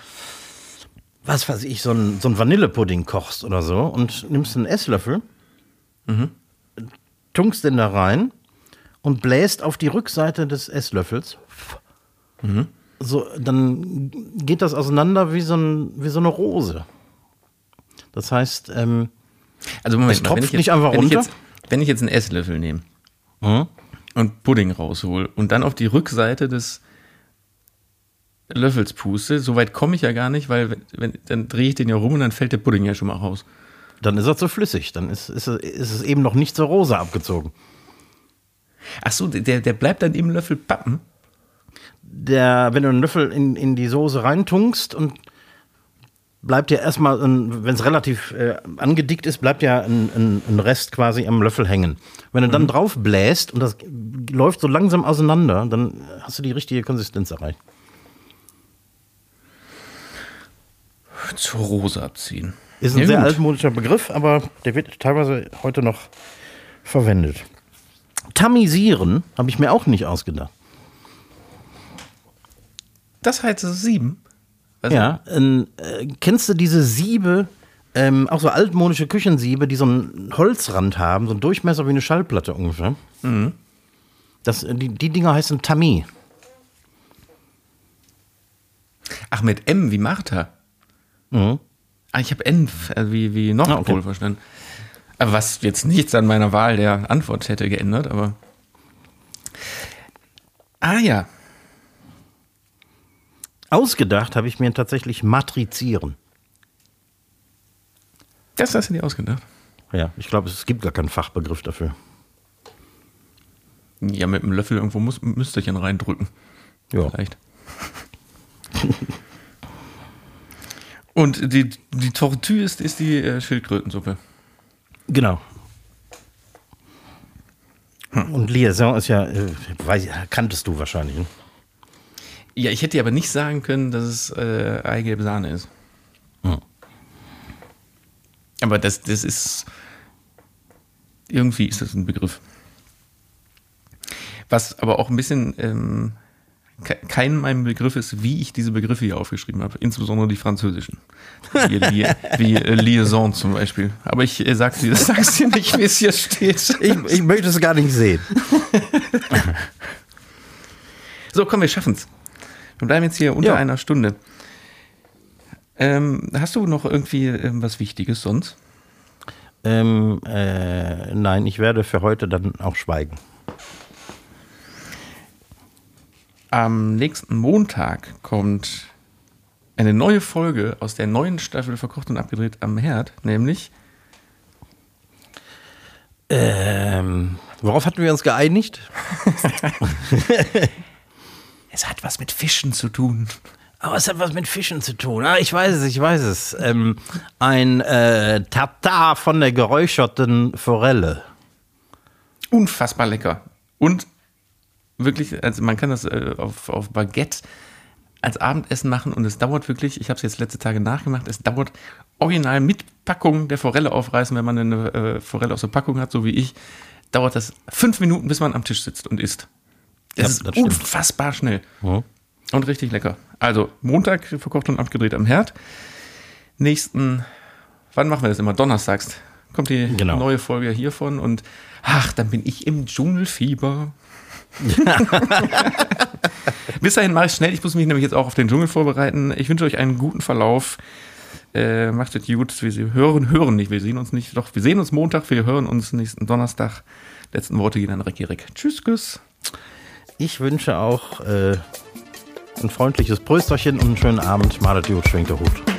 was weiß ich, so ein, so Vanillepudding kochst oder so und nimmst einen Esslöffel, mhm. tunkst den da rein und bläst auf die Rückseite des Esslöffels. Mhm. So, dann geht das auseinander wie so, ein, wie so eine Rose. Das heißt, ähm, also Moment, es tropft mal, jetzt, nicht einfach runter. Wenn ich jetzt, wenn ich jetzt einen Esslöffel nehme mhm. und Pudding raushol und dann auf die Rückseite des Löffels puste, so weit komme ich ja gar nicht, weil wenn, dann drehe ich den ja rum und dann fällt der Pudding ja schon mal raus. Dann ist er zu flüssig, dann ist, ist, ist es eben noch nicht zur Rose abgezogen. Ach so, der, der bleibt dann im Löffel pappen? Der, wenn du einen Löffel in, in die Soße reintunkst und bleibt ja erstmal, wenn es relativ äh, angedickt ist, bleibt ja ein, ein, ein, Rest quasi am Löffel hängen. Wenn du dann mhm. drauf bläst und das läuft so langsam auseinander, dann hast du die richtige Konsistenz erreicht. Zur Rose abziehen. Ist ein ja, sehr gut. altmodischer Begriff, aber der wird teilweise heute noch verwendet. Tamisieren habe ich mir auch nicht ausgedacht. Das heißt sieben? Was ja, äh, kennst du diese Siebe, ähm, auch so altmodische Küchensiebe, die so einen Holzrand haben, so einen Durchmesser wie eine Schallplatte ungefähr? Mhm. Das, die, die Dinger heißen Tami. Ach, mit M wie Martha. Mhm. Ah, ich habe N äh, wie, wie Nordpol ah, okay. verstanden. Was jetzt nichts an meiner Wahl der Antwort hätte geändert, aber. Ah ja. Ausgedacht habe ich mir tatsächlich matrizieren. Das hast du dir ausgedacht? Ja, ich glaube, es gibt gar keinen Fachbegriff dafür. Ja, mit einem Löffel irgendwo muss, Müsterchen reindrücken. Ja. Vielleicht. Und die, die Tortue ist, ist die äh, Schildkrötensuppe. Genau. Hm. Und Liaison ist ja, äh, weiß, kanntest du wahrscheinlich. Ne? Ja, ich hätte dir aber nicht sagen können, dass es äh, Eigelbe Sahne ist. Hm. Aber das, das ist. Irgendwie ist das ein Begriff. Was aber auch ein bisschen ähm, kein mein Begriff ist, wie ich diese Begriffe hier aufgeschrieben habe, insbesondere die französischen. Wie, wie, wie äh, Liaison zum Beispiel. Aber ich äh, sag's dir, sag's dir nicht, wie es hier steht. Ich, ich möchte es gar nicht sehen. so, komm, wir schaffen's. Wir bleiben jetzt hier unter Ja. einer Stunde. Ähm, hast du noch irgendwie ähm, was Wichtiges sonst? Ähm, äh, nein, ich werde für heute dann auch schweigen. Am nächsten Montag kommt eine neue Folge aus der neuen Staffel Verkocht und Abgedreht am Herd, nämlich Ähm, worauf hatten wir uns geeinigt? Es hat was mit Fischen zu tun. Aber es hat was mit Fischen zu tun. Ah, ich weiß es, ich weiß es. Ähm, ein äh, Tatar von der geräucherten Forelle. Unfassbar lecker. Und wirklich, also man kann das äh, auf, auf Baguette als Abendessen machen und es dauert wirklich, ich habe es jetzt letzte Tage nachgemacht, es dauert original mit Packung der Forelle aufreißen, wenn man eine äh, Forelle aus der Packung hat, so wie ich, dauert das fünf Minuten, bis man am Tisch sitzt und isst. Das Ja, ist das stimmt. unfassbar schnell. Mhm. Und richtig lecker. Also Montag verkocht und abgedreht am Herd. Nächsten, wann machen wir das immer? Donnerstags kommt die Genau. neue Folge hiervon und ach, dann bin ich im Dschungelfieber. Bis dahin mache ich schnell. Ich muss mich nämlich jetzt auch auf den Dschungel vorbereiten. Ich wünsche euch einen guten Verlauf. Äh, macht es gut. Wir hören, hören nicht. Wir sehen uns nicht. Doch, wir sehen uns Montag. Wir hören uns nächsten Donnerstag. Letzten Worte gehen an Ricky Rick. Tschüss, Küss. Ich wünsche auch äh, ein freundliches Prösterchen und einen schönen Abend. Malet gut, schwingt der Hut.